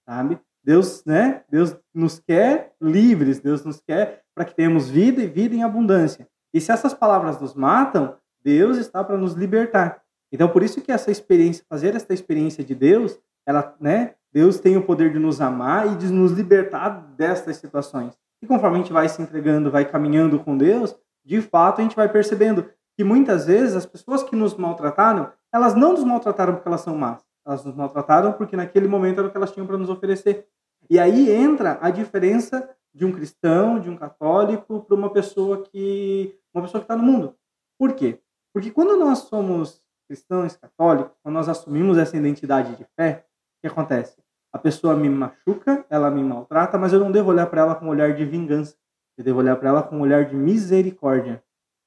sabe? Deus, né? Deus nos quer livres, Deus nos quer para que tenhamos vida e vida em abundância. E se essas palavras nos matam, Deus está para nos libertar. Então, por isso que essa experiência, fazer essa experiência de Deus, ela, né? Deus tem o poder de nos amar e de nos libertar destas situações. E conforme a gente vai se entregando, vai caminhando com Deus, de fato a gente vai percebendo que muitas vezes as pessoas que nos maltrataram, elas não nos maltrataram porque elas são más. Elas nos maltrataram porque naquele momento era o que elas tinham para nos oferecer. E aí entra a diferença de um cristão, de um católico, para uma pessoa que uma pessoa que está no mundo. Por quê? Porque quando nós somos cristãos católicos, quando nós assumimos essa identidade de fé, o que acontece? A pessoa me machuca, ela me maltrata, mas eu não devo olhar para ela com um olhar de vingança. Eu devo olhar para ela com um olhar de misericórdia.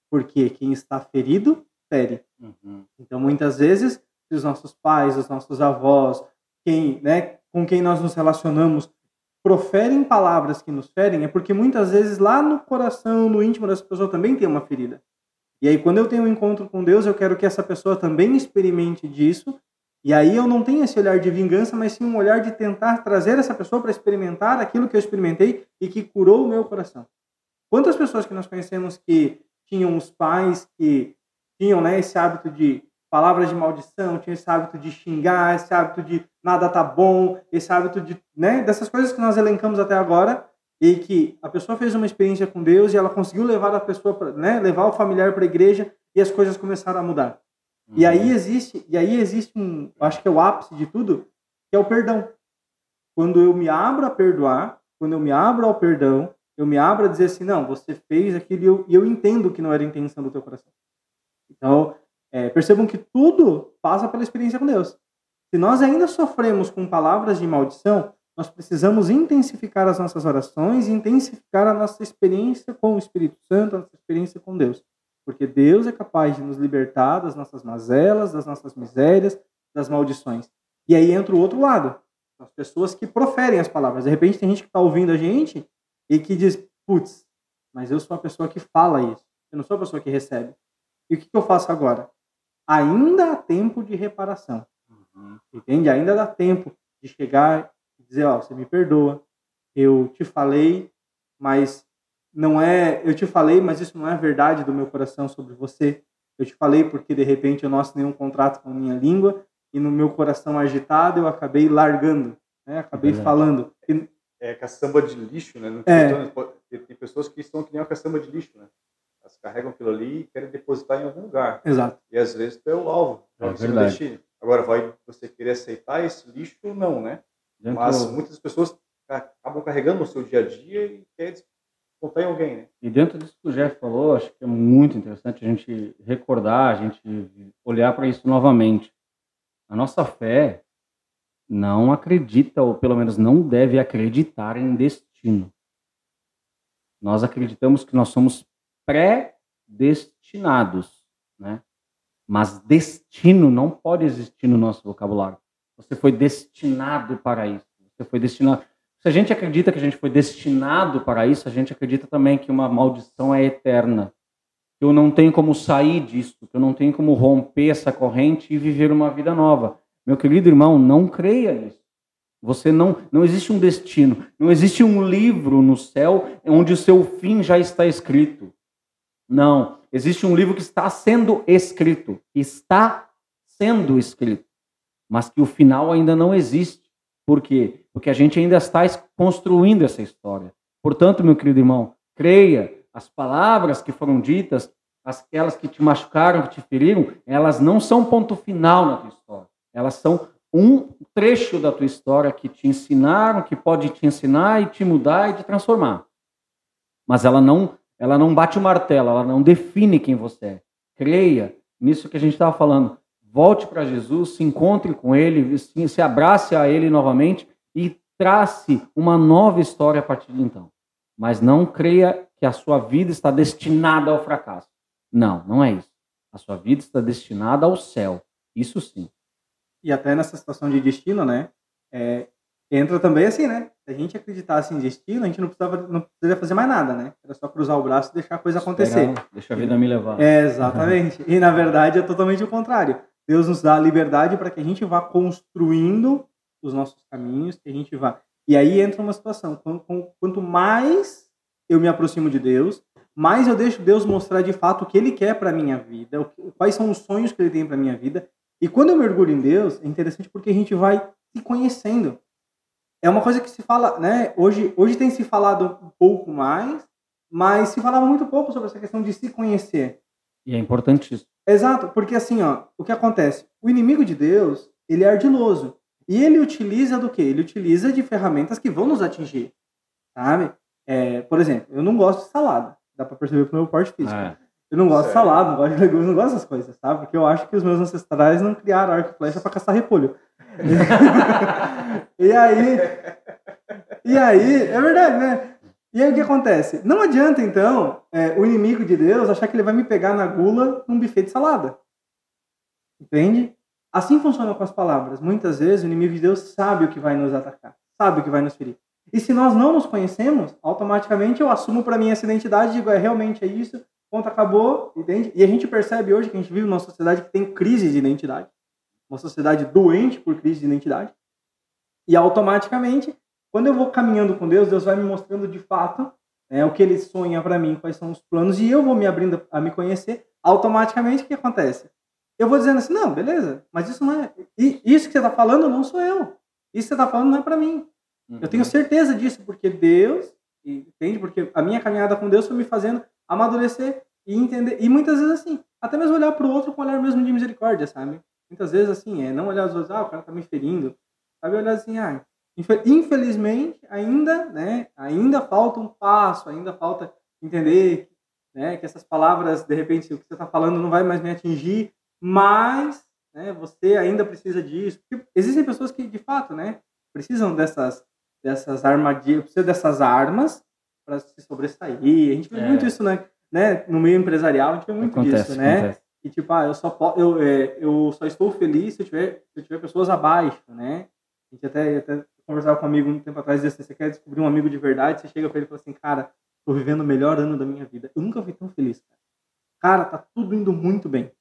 Porque quem está ferido, fere. Uhum. Então, muitas vezes, os nossos pais, os nossos avós, quem, né, com quem nós nos relacionamos proferem palavras que nos ferem, é porque muitas vezes lá no coração, no íntimo dessa pessoa também tem uma ferida. E aí, quando eu tenho um encontro com Deus, eu quero que essa pessoa também experimente disso. E aí eu não tenho esse olhar de vingança, mas sim um olhar de tentar trazer essa pessoa para experimentar aquilo que eu experimentei e que curou o meu coração. Quantas pessoas que nós conhecemos que tinham os pais que tinham né, esse hábito de palavras de maldição, tinha esse hábito de xingar, esse hábito de nada tá bom, esse hábito de, né, dessas coisas que nós elencamos até agora, e que a pessoa fez uma experiência com Deus e ela conseguiu levar a pessoa, pra, né, levar o familiar para a igreja e as coisas começaram a mudar. Uhum. E aí existe, e aí existe um, acho que é o ápice de tudo, que é o perdão. Quando eu me abro a perdoar, quando eu me abro ao perdão, eu me abro a dizer assim, não, você fez aquilo e eu, e eu entendo que não era a intenção do teu coração. Então, é, percebam que tudo passa pela experiência com Deus. Se nós ainda sofremos com palavras de maldição, nós precisamos intensificar as nossas orações intensificar a nossa experiência com o Espírito Santo, a nossa experiência com Deus. Porque Deus é capaz de nos libertar das nossas mazelas, das nossas misérias, das maldições. E aí entra o outro lado, as pessoas que proferem as palavras. De repente tem gente que está ouvindo a gente e que diz, putz, mas eu sou a pessoa que fala isso, eu não sou a pessoa que recebe. E o que, que eu faço agora? Ainda há tempo de reparação. Uhum. Entende? Ainda dá tempo de chegar e dizer, ó, você me perdoa, eu te falei, mas não é, eu te falei, mas isso não é verdade do meu coração sobre você. Eu te falei porque de repente eu não assinei um contrato com a minha língua e no meu coração agitado eu acabei largando, né? Acabei é falando. É caçamba de lixo, né? É. Tem pessoas que estão que nem uma caçamba de lixo, né? Carregam aquilo ali e querem depositar em algum lugar. Exato. E às vezes tu é o alvo. É verdade. Agora, vai você querer aceitar esse lixo ou não, né? Dentro... Mas muitas pessoas acabam carregando no seu dia a dia e querem contar em alguém, né? E dentro disso que o Jeff falou, acho que é muito interessante a gente recordar, a gente olhar para isso novamente. A nossa fé não acredita, ou pelo menos não deve acreditar em destino. Nós acreditamos que nós somos predestinados, né? Mas destino não pode existir no nosso vocabulário. Você foi destinado para isso. Você foi destinado. Se a gente acredita que a gente foi destinado para isso, a gente acredita também que uma maldição é eterna. Que eu não tenho como sair disso, que eu não tenho como romper essa corrente e viver uma vida nova. Meu querido irmão, não creia nisso. Você não, não existe um destino, não existe um livro no céu onde o seu fim já está escrito. Não, existe um livro que está sendo escrito, está sendo escrito, mas que o final ainda não existe. Por quê? Porque a gente ainda está construindo essa história. Portanto, meu querido irmão, creia, as palavras que foram ditas, aquelas que te machucaram, que te feriram, elas não são ponto final na tua história. Elas são um trecho da tua história que te ensinaram, que pode te ensinar e te mudar e te transformar. Mas ela não, ela não bate o martelo, ela não define quem você é. Creia nisso que a gente estava falando volte para Jesus, se encontre com Ele, se abrace a Ele novamente e trace uma nova história a partir de então. Mas não creia que a sua vida está destinada ao fracasso. Não, não é isso. A sua vida está destinada ao céu. Isso sim. E até nessa situação de destino, né? É, entra também assim, né? Se a gente acreditasse em destino, a gente não precisava, não precisaria fazer mais nada, né? Era só cruzar o braço e deixar a coisa acontecer. Deixa a vida me levar. É, exatamente. e na verdade é totalmente o contrário. Deus nos dá a liberdade para que a gente vá construindo os nossos caminhos, que a gente vá. E aí entra uma situação: quanto mais eu me aproximo de Deus, mais eu deixo Deus mostrar de fato o que Ele quer para minha vida, quais são os sonhos que Ele tem para minha vida. E quando eu mergulho em Deus, é interessante porque a gente vai se conhecendo. É uma coisa que se fala, né? Hoje, hoje tem se falado um pouco mais, mas se falava muito pouco sobre essa questão de se conhecer. E é importante isso. Exato, porque assim, ó, o que acontece? O inimigo de Deus, ele é ardiloso. E ele utiliza do que? Ele utiliza de ferramentas que vão nos atingir, sabe? É, por exemplo, eu não gosto de salada. Dá pra perceber pelo meu porte físico. É. Eu não gosto Sério? de salada, não gosto de legumes, não gosto dessas coisas, sabe? Porque eu acho que os meus ancestrais não criaram arco e flecha para caçar repolho. E aí... E aí, é verdade, né? E aí o que acontece? Não adianta, então, é, o inimigo de Deus achar que ele vai me pegar na gula num buffet de salada. Entende? Assim funciona com as palavras. Muitas vezes o inimigo de Deus sabe o que vai nos atacar, sabe o que vai nos ferir. E se nós não nos conhecemos, automaticamente eu assumo para mim essa identidade e digo, é realmente é isso, ponto, acabou, entende? E a gente percebe hoje que a gente vive numa sociedade que tem crise de identidade, uma sociedade doente por crise de identidade. E automaticamente quando eu vou caminhando com Deus, Deus vai me mostrando de fato né, o que Ele sonha para mim, quais são os planos, e eu vou me abrindo a me conhecer. Automaticamente, o que acontece? Eu vou dizendo assim, não, beleza, mas isso não é. Isso que você está falando não sou eu. Isso que você está falando não é para mim. Uhum. Eu tenho uhum. certeza disso, porque Deus, entende? Porque a minha caminhada com Deus foi me fazendo amadurecer e entender. E muitas vezes assim, até mesmo olhar para o outro com um olhar mesmo de misericórdia, sabe? Muitas vezes assim, é não olhar os outros, ah, o cara tá me ferindo. Sabe olhar assim, ah, Infelizmente, ainda, né, ainda falta um passo, ainda falta entender né, que essas palavras, de repente, o que você está falando não vai mais me atingir, mas né, você ainda precisa disso. Porque existem pessoas que, de fato, né, precisam dessas, dessas armadilhas, precisam dessas armas para se sobressair. A gente vê é. muito isso, né, né, no meio empresarial, a gente vê muito acontece, disso, né? Acontece. E tipo, ah, eu só, eu, é, eu só estou feliz se eu tiver, se eu tiver pessoas abaixo, né? A gente até, até Eu conversava com um amigo um tempo atrás e disse assim, você quer descobrir um amigo de verdade? Você chega pra ele e fala assim, cara, tô vivendo o melhor ano da minha vida. Eu nunca fui tão feliz, cara. Cara, tá tudo indo muito bem.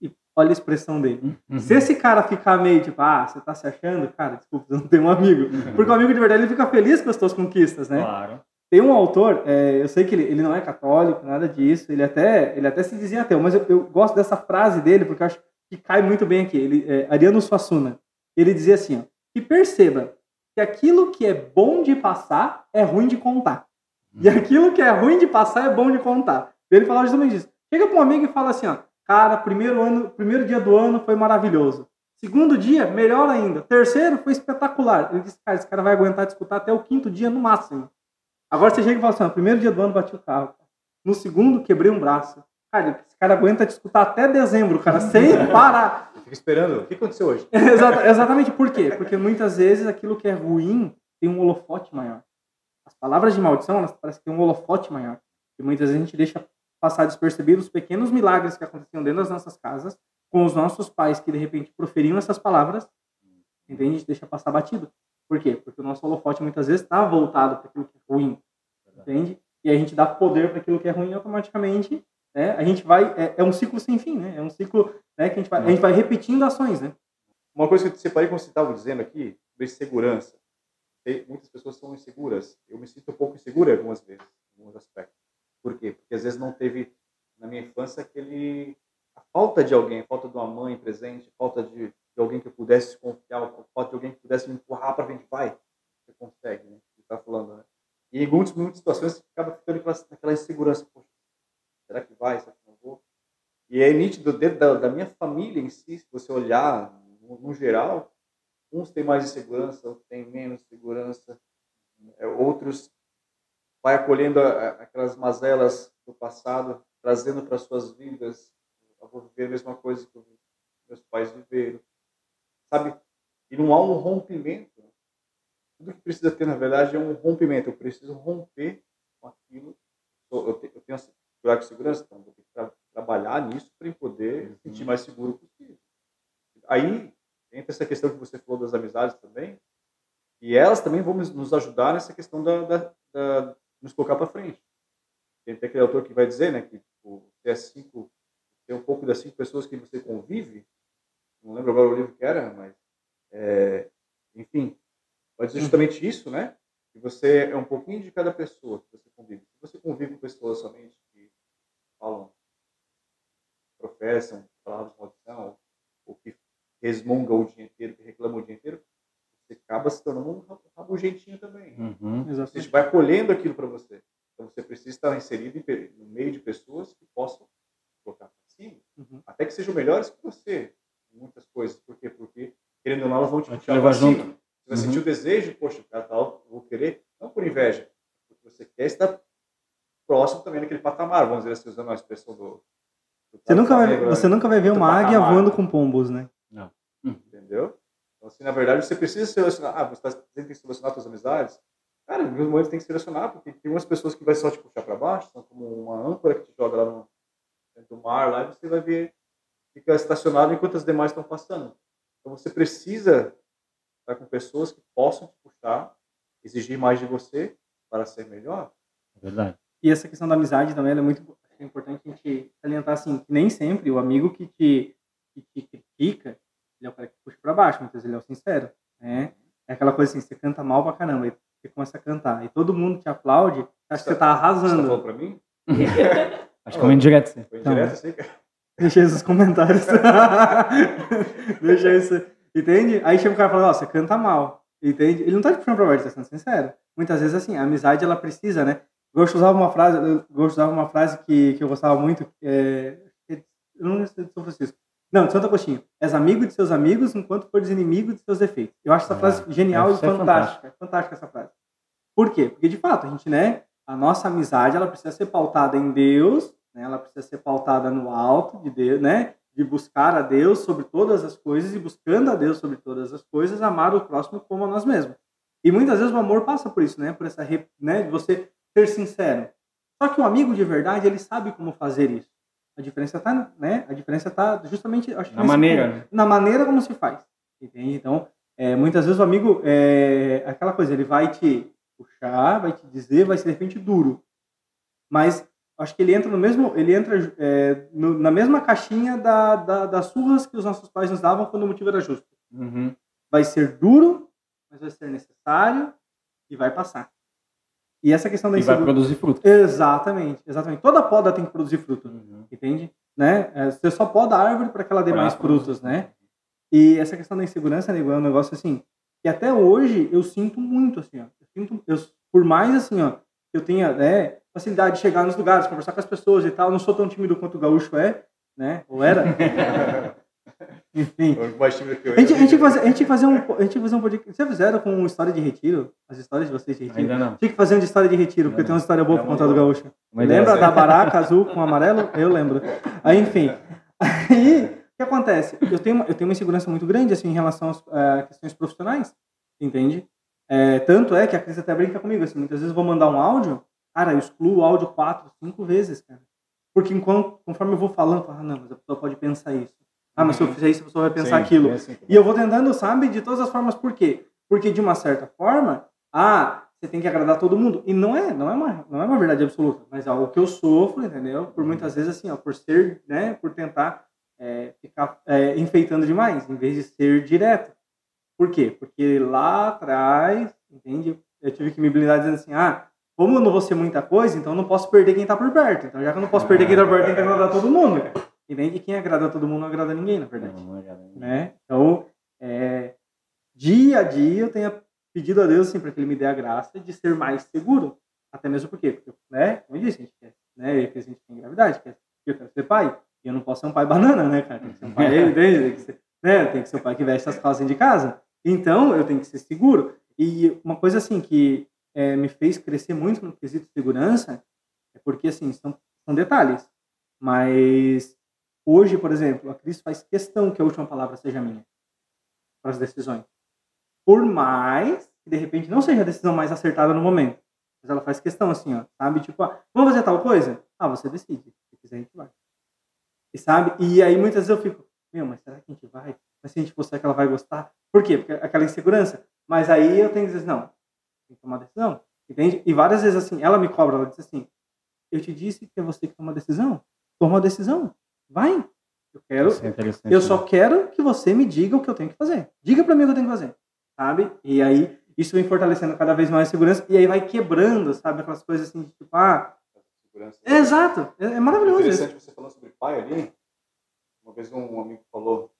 E olha a expressão dele. Uhum. Se esse cara ficar meio tipo, ah, você tá se achando? Cara, desculpa, você não tem um amigo. Uhum. Porque o amigo de verdade, ele fica feliz com as suas conquistas, né? Claro. Tem um autor, é, eu sei que ele, ele não é católico, nada disso, ele até, ele até se dizia ateu, mas eu, eu gosto dessa frase dele porque eu acho que cai muito bem aqui. Ele, é, Ariano Suassuna, ele dizia assim, ó, que perceba que aquilo que é bom de passar é ruim de contar. E uhum. aquilo que é ruim de passar é bom de contar. Ele falava justamente isso. Chega para um amigo e fala assim, ó, cara, primeiro ano, primeiro dia do ano foi maravilhoso. Segundo dia, melhor ainda. Terceiro foi espetacular. Ele disse, cara, esse cara vai aguentar disputar até o quinto dia no máximo. Agora você chega e fala assim, no primeiro dia do ano bati o carro. No segundo, quebrei um braço. Cara, esse cara aguenta disputar até dezembro, cara, sem parar. Fica esperando. O que aconteceu hoje? exatamente por quê? Porque muitas vezes aquilo que é ruim tem um holofote maior. As palavras de maldição, elas parecem que tem um holofote maior. E muitas vezes a gente deixa passar despercebido os pequenos milagres que aconteciam dentro das nossas casas, com os nossos pais que de repente proferiam essas palavras, entende? A gente deixa passar batido. Por quê? Porque o nosso holofote muitas vezes está voltado para aquilo que é ruim, entende? E a gente dá poder para aquilo que é ruim automaticamente né, a gente vai. É, é, um ciclo sem fim, né? É um ciclo né, que a gente, vai, a gente vai repetindo ações, né? Uma coisa que eu separei, como você estava dizendo aqui, sobre segurança. Muitas pessoas são inseguras. Eu me sinto um pouco insegura algumas vezes, em alguns aspectos. Por quê? Porque às vezes não teve, na minha infância, aquele. a falta de alguém, a falta de uma mãe presente, falta de de alguém que eu pudesse confiar, pode de alguém que pudesse me empurrar para frente, vai, você consegue, né? Está falando, né? E em muitas, muitas situações você acaba ficando naquela insegurança, poxa, será que vai, será que não vou? E é nítido dentro da, da minha família em si, se você olhar no, no geral, uns têm mais insegurança, outros têm menos segurança, é, outros vai acolhendo aquelas mazelas do passado, trazendo para suas vidas, eu vou viver a mesma coisa que meus pais viveram sabe? E não há um rompimento. Tudo que precisa ter, na verdade, é um rompimento. Eu preciso romper com aquilo. Eu tenho, eu segurar com segurança, então vou ter que tra trabalhar nisso para poder uhum. sentir mais seguro possível. Aí entra essa questão que você falou das amizades também, e elas também vão nos ajudar nessa questão da, da, da nos colocar para frente. Tem até aquele autor que vai dizer, né, que tipo, é cinco, tem um pouco das cinco pessoas que você convive, não lembro agora o livro que era, mas é, enfim, pode dizer justamente isso, né? Que você é um pouquinho de cada pessoa que você convive. Se você convive com pessoas somente que falam, professam palavras de maldição, ou que resmungam o dia inteiro, que reclamam o dia inteiro, você acaba se tornando um rabugentinho também. Uhum. Você vai colhendo aquilo para você. Então você precisa estar inserido no meio de pessoas que possam colocar para cima, uhum. até que sejam melhores que você muitas coisas. Por quê? Porque, querendo ou não, elas vão te puxar levar junto. Você vai uhum. sentir o desejo, poxa, o cara tal, vou querer, não por inveja, porque você quer estar próximo também daquele patamar, vamos dizer assim, usando a expressão do. do você, nunca vai, negro, você né? nunca vai ver uma águia voando com pombos, né? Não. Entendeu? Então, assim, na verdade, você precisa selecionar. Ah, você está dizendo que tem que selecionar suas amizades? Cara, em alguns momentos tem que selecionar, porque tem umas pessoas que vai só te puxar para baixo, são como uma âncora que te joga lá no, dentro do mar, lá e você vai ver fica estacionado enquanto as demais estão passando. Então você precisa estar com pessoas que possam te puxar, exigir mais de você para ser melhor. É verdade. E essa questão da amizade também é muito é importante a gente salientar assim, que nem sempre o amigo que te, que te critica, ele é o cara que puxa para baixo, muitas vezes ele é o sincero, né? É aquela coisa assim, você canta mal pra caramba, e você começa a cantar, e todo mundo te aplaude, acha que você tá arrasando. Você tá falando pra mim? Acho que foi indireto, sim. Foi indireto, sim, cara. Deixa aí nos comentários. Deixa isso. Entende? Aí chega o cara e fala, ó, você canta mal. Entende? Ele não tá te puxando pra baixo, tá sendo sincero. Muitas vezes, assim, a amizade, ela precisa, né? Gosto usava uma frase, eu usava uma frase que, que eu gostava muito, é, eu não sei de São Francisco. Não, de Santo Agostinho. És amigo de seus amigos enquanto fores inimigo de seus defeitos. Eu acho essa frase é, genial e fantástica. Fantástico. É fantástica essa frase. Por quê? Porque, de fato, a gente, né, a nossa amizade, ela precisa ser pautada em Deus né? Ela precisa ser pautada no alto de Deus, né? De buscar a Deus sobre todas as coisas e buscando a Deus sobre todas as coisas, amar o próximo como a nós mesmos. E muitas vezes o amor passa por isso, né? Por essa, né? De você ser sincero. Só que um amigo de verdade, ele sabe como fazer isso. A diferença está, né? A diferença tá justamente, acho na maneira, né? na maneira como se faz. Entende? Então, é, muitas vezes o amigo é aquela coisa, ele vai te puxar, vai te dizer, vai ser de repente duro. Mas acho que ele entra no mesmo, ele entra é, no, na mesma caixinha da, da, das surras que os nossos pais nos davam quando o motivo era justo. Uhum. Vai ser duro, mas vai ser necessário e vai passar. E essa questão da E vai produzir fruto. Exatamente, exatamente. Toda poda tem que produzir fruto, Uhum. entende? Né? É, Você só poda a árvore para que ela dê Pra mais produzir. frutos, né? E essa questão da insegurança, nego, é um negócio assim, que até hoje eu sinto muito, assim, ó. Eu sinto, eu, por mais, assim, ó, eu tenha né, facilidade de chegar nos lugares, conversar com as pessoas e tal, eu não sou tão tímido quanto o gaúcho é, né? Ou era. Enfim. Mais tímido que eu A gente, a gente, fazer, a gente tinha que fazer um, a gente fazer um podcast. Vocês fizeram com história de retiro? As histórias de vocês de retiro? Ainda não. Tinha que fazer um de história de retiro, porque Ainda tem uma história boa É pra uma contar do gaúcho. Lembra da baraca azul com amarelo? Eu lembro. Aí, enfim. Aí, o que acontece? Eu tenho, uma- eu tenho uma insegurança muito grande, assim, em relação às eh, questões profissionais, entende? É, tanto é que a Cris até brinca comigo, assim, muitas vezes eu vou mandar um áudio, cara, eu excluo o áudio quatro, cinco vezes, cara. Porque enquanto, conforme eu vou falando, eu falo, ah, não, mas a pessoa pode pensar isso. Ah, mas se eu fizer isso, a pessoa vai pensar Sim, aquilo. é assim. E eu vou tentando, sabe, de todas as formas, por quê? Porque de uma certa forma, ah, você tem que agradar todo mundo. E não é, não é uma, não é uma verdade absoluta, mas é algo que eu sofro, entendeu? Por muitas vezes assim, ó, por ser, né, por tentar é, ficar é, enfeitando demais, em vez de ser direto. Por quê? Porque lá atrás, entende? Eu tive que me blindar dizendo assim, ah, como eu não vou ser muita coisa, então eu não posso perder quem tá por perto. Então já que eu não posso perder quem tá por perto, tem que agradar todo mundo. E quem agrada todo mundo não agrada ninguém, na verdade Não, não é verdade. né? Então, é, dia a dia eu tenho pedido a Deus assim, para que Ele me dê a graça de ser mais seguro. Até mesmo porque, porque né? Como eu disse, a gente quer, né? Que a gente tem gravidade, quer, eu quero ser pai. E eu não posso ser um pai banana, né, cara? Tem que ser um pai? Tem que ser, né? Tem que ser um pai que veste as calças de casa. Então, eu tenho que ser seguro. E uma coisa assim que é, me fez crescer muito no quesito segurança é porque, assim, são, são detalhes. Mas hoje, por exemplo, a Cris faz questão que a última palavra seja minha para as decisões. Por mais que de repente não seja a decisão mais acertada no momento. Mas ela faz questão assim, ó, sabe? Tipo, ah, vamos fazer tal coisa? Ah, você decide. Se quiser, a gente vai. E sabe? E aí muitas vezes eu fico, meu, mas será que a gente vai? Mas se a gente será que ela vai gostar? Por quê? Porque aquela insegurança. Mas aí eu tenho que dizer, não, tem que tomar decisão. Entende? E várias vezes assim, ela me cobra, ela diz assim, eu te disse que é você que toma a decisão. Toma a decisão. Vai. Eu quero, Isso é eu né? só quero que você me diga o que eu tenho que fazer. Diga pra mim o que eu tenho que fazer, sabe? E aí isso vem fortalecendo cada vez mais a segurança e aí vai quebrando, sabe? Aquelas coisas assim, de tipo, ah, Segurança. é exato, é, é maravilhoso isso. Interessante você falando sobre pai ali. Uma vez um amigo falou,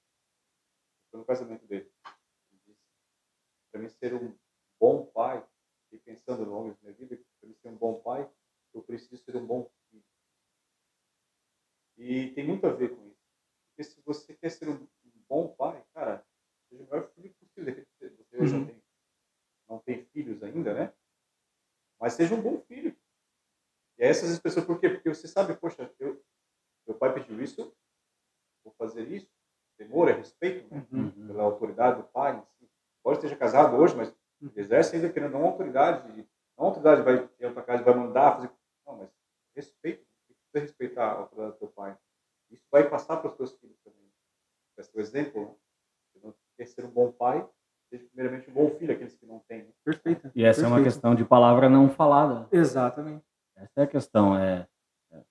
foi no casamento dele, para mim ser um bom pai, e pensando no homem da minha vida, para mim ser um bom pai, eu preciso ser um bom filho. E tem muito a ver com isso. Porque se você quer ser um bom pai, cara, seja o melhor filho possível. Você hoje não Uhum. tem, não tem filhos ainda, né? Mas seja um bom filho. E aí essas expressões, por quê? Porque você sabe, poxa, eu, meu pai pediu isso, vou fazer isso. Temor é respeito né? Uhum. Pela autoridade do pai. si. Pode esteja casado hoje, mas exerce ainda querendo não autoridade. Não a autoridade vai ir para casa e vai mandar fazer. Não, mas respeito. Você precisa respeitar a autoridade do teu pai. Isso vai passar para os teus filhos também. Vai ser o exemplo, né? Você não quer ser um bom pai, seja primeiramente um bom filho, aqueles que não têm. né? Perfeito. E essa é uma Perfeito. questão de palavra não falada. Exatamente. Essa é a questão. É, é,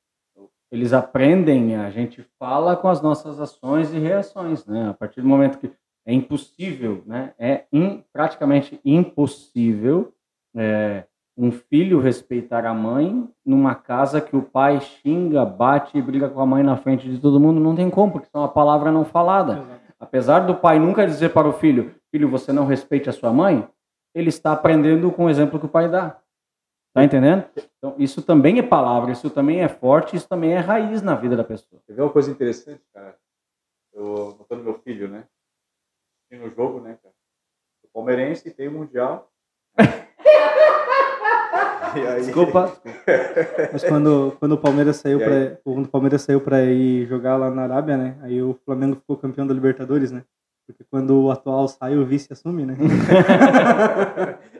eles aprendem, a gente fala com as nossas ações e reações, né? A partir do momento que é impossível, né? É praticamente impossível é, um filho respeitar a mãe numa casa que o pai xinga, bate e briga com a mãe na frente de todo mundo. Não tem como, porque isso é uma palavra não falada. Exato. Apesar do pai nunca dizer para o filho, filho, você não respeite a sua mãe, ele está aprendendo com o exemplo que o pai dá. Tá entendendo? Então, isso também é palavra, isso também é forte, isso também é raiz na vida da pessoa. Quer ver uma coisa interessante, cara? Eu botando meu filho, né? Assistindo o jogo, né, cara? Palmeirense tem o Mundial. aí, Desculpa. Mas quando, quando o Palmeiras saiu para quando o Palmeiras saiu para ir jogar lá na Arábia, né? Aí o Flamengo ficou campeão da Libertadores, né? Porque quando o atual sai, o vice assume, né?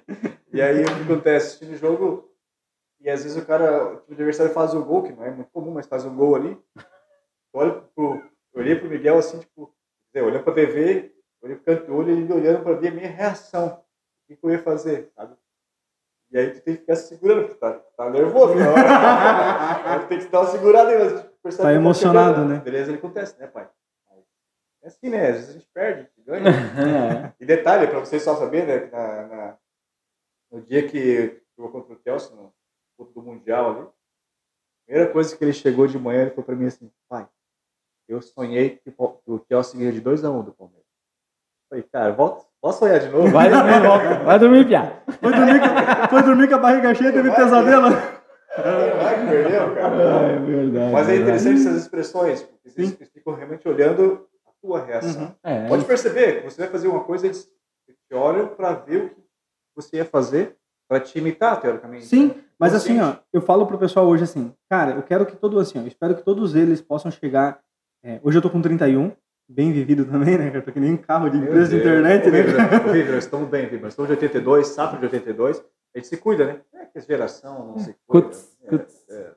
E aí o que acontece? Assistindo o jogo, e às vezes o cara, o time adversário faz o gol, que não é muito comum, mas faz um gol ali. Eu olho pro, eu olhei pro Miguel assim, tipo, olhando pra TV, Ele ficando de olho, ele olhando para ver a minha reação. O que eu ia fazer, sabe? E aí tu tem que ficar se segurando, porque tá, tá nervoso na hora. tem que dar uma segurada aí, mas percebe tá, tá emocionado, tá né? Beleza, ele acontece, né, pai? É assim, né? Às vezes a gente perde, a gente ganha. E detalhe, para vocês só saberem, né? Na, na, no dia que jogou contra o Chelsea, no do Mundial ali, a primeira coisa que ele chegou de manhã, ele falou para mim assim, pai, eu sonhei que o Chelsea ganha de 2x1 um do Palmeiras. Falei, cara, volta, posso sonhar de novo? Vai dormir, volta. Vai dormir, Pia. Foi dormir, foi dormir com a barriga cheia, teve pesadelo. Vai, perdeu, cara. É verdade. Mas é interessante essas expressões, porque vocês ficam realmente olhando a tua reação. Uhum. É, Pode perceber que você vai fazer uma coisa, eles te olham para ver o que você ia fazer para te imitar, teoricamente. Sim, né? mas assim, ó, eu falo pro pessoal hoje assim, cara, eu quero que todos assim, ó, eu espero que todos eles possam chegar. É, hoje eu tô com 31, bem vivido também, né? Eu tô que nem um carro de empresa de internet, né? Vitor, estamos bem, Vitor. Estamos de 82, safra de 82. A gente se cuida, né? É que geração não se cuida. Cuts, é, cuts. É.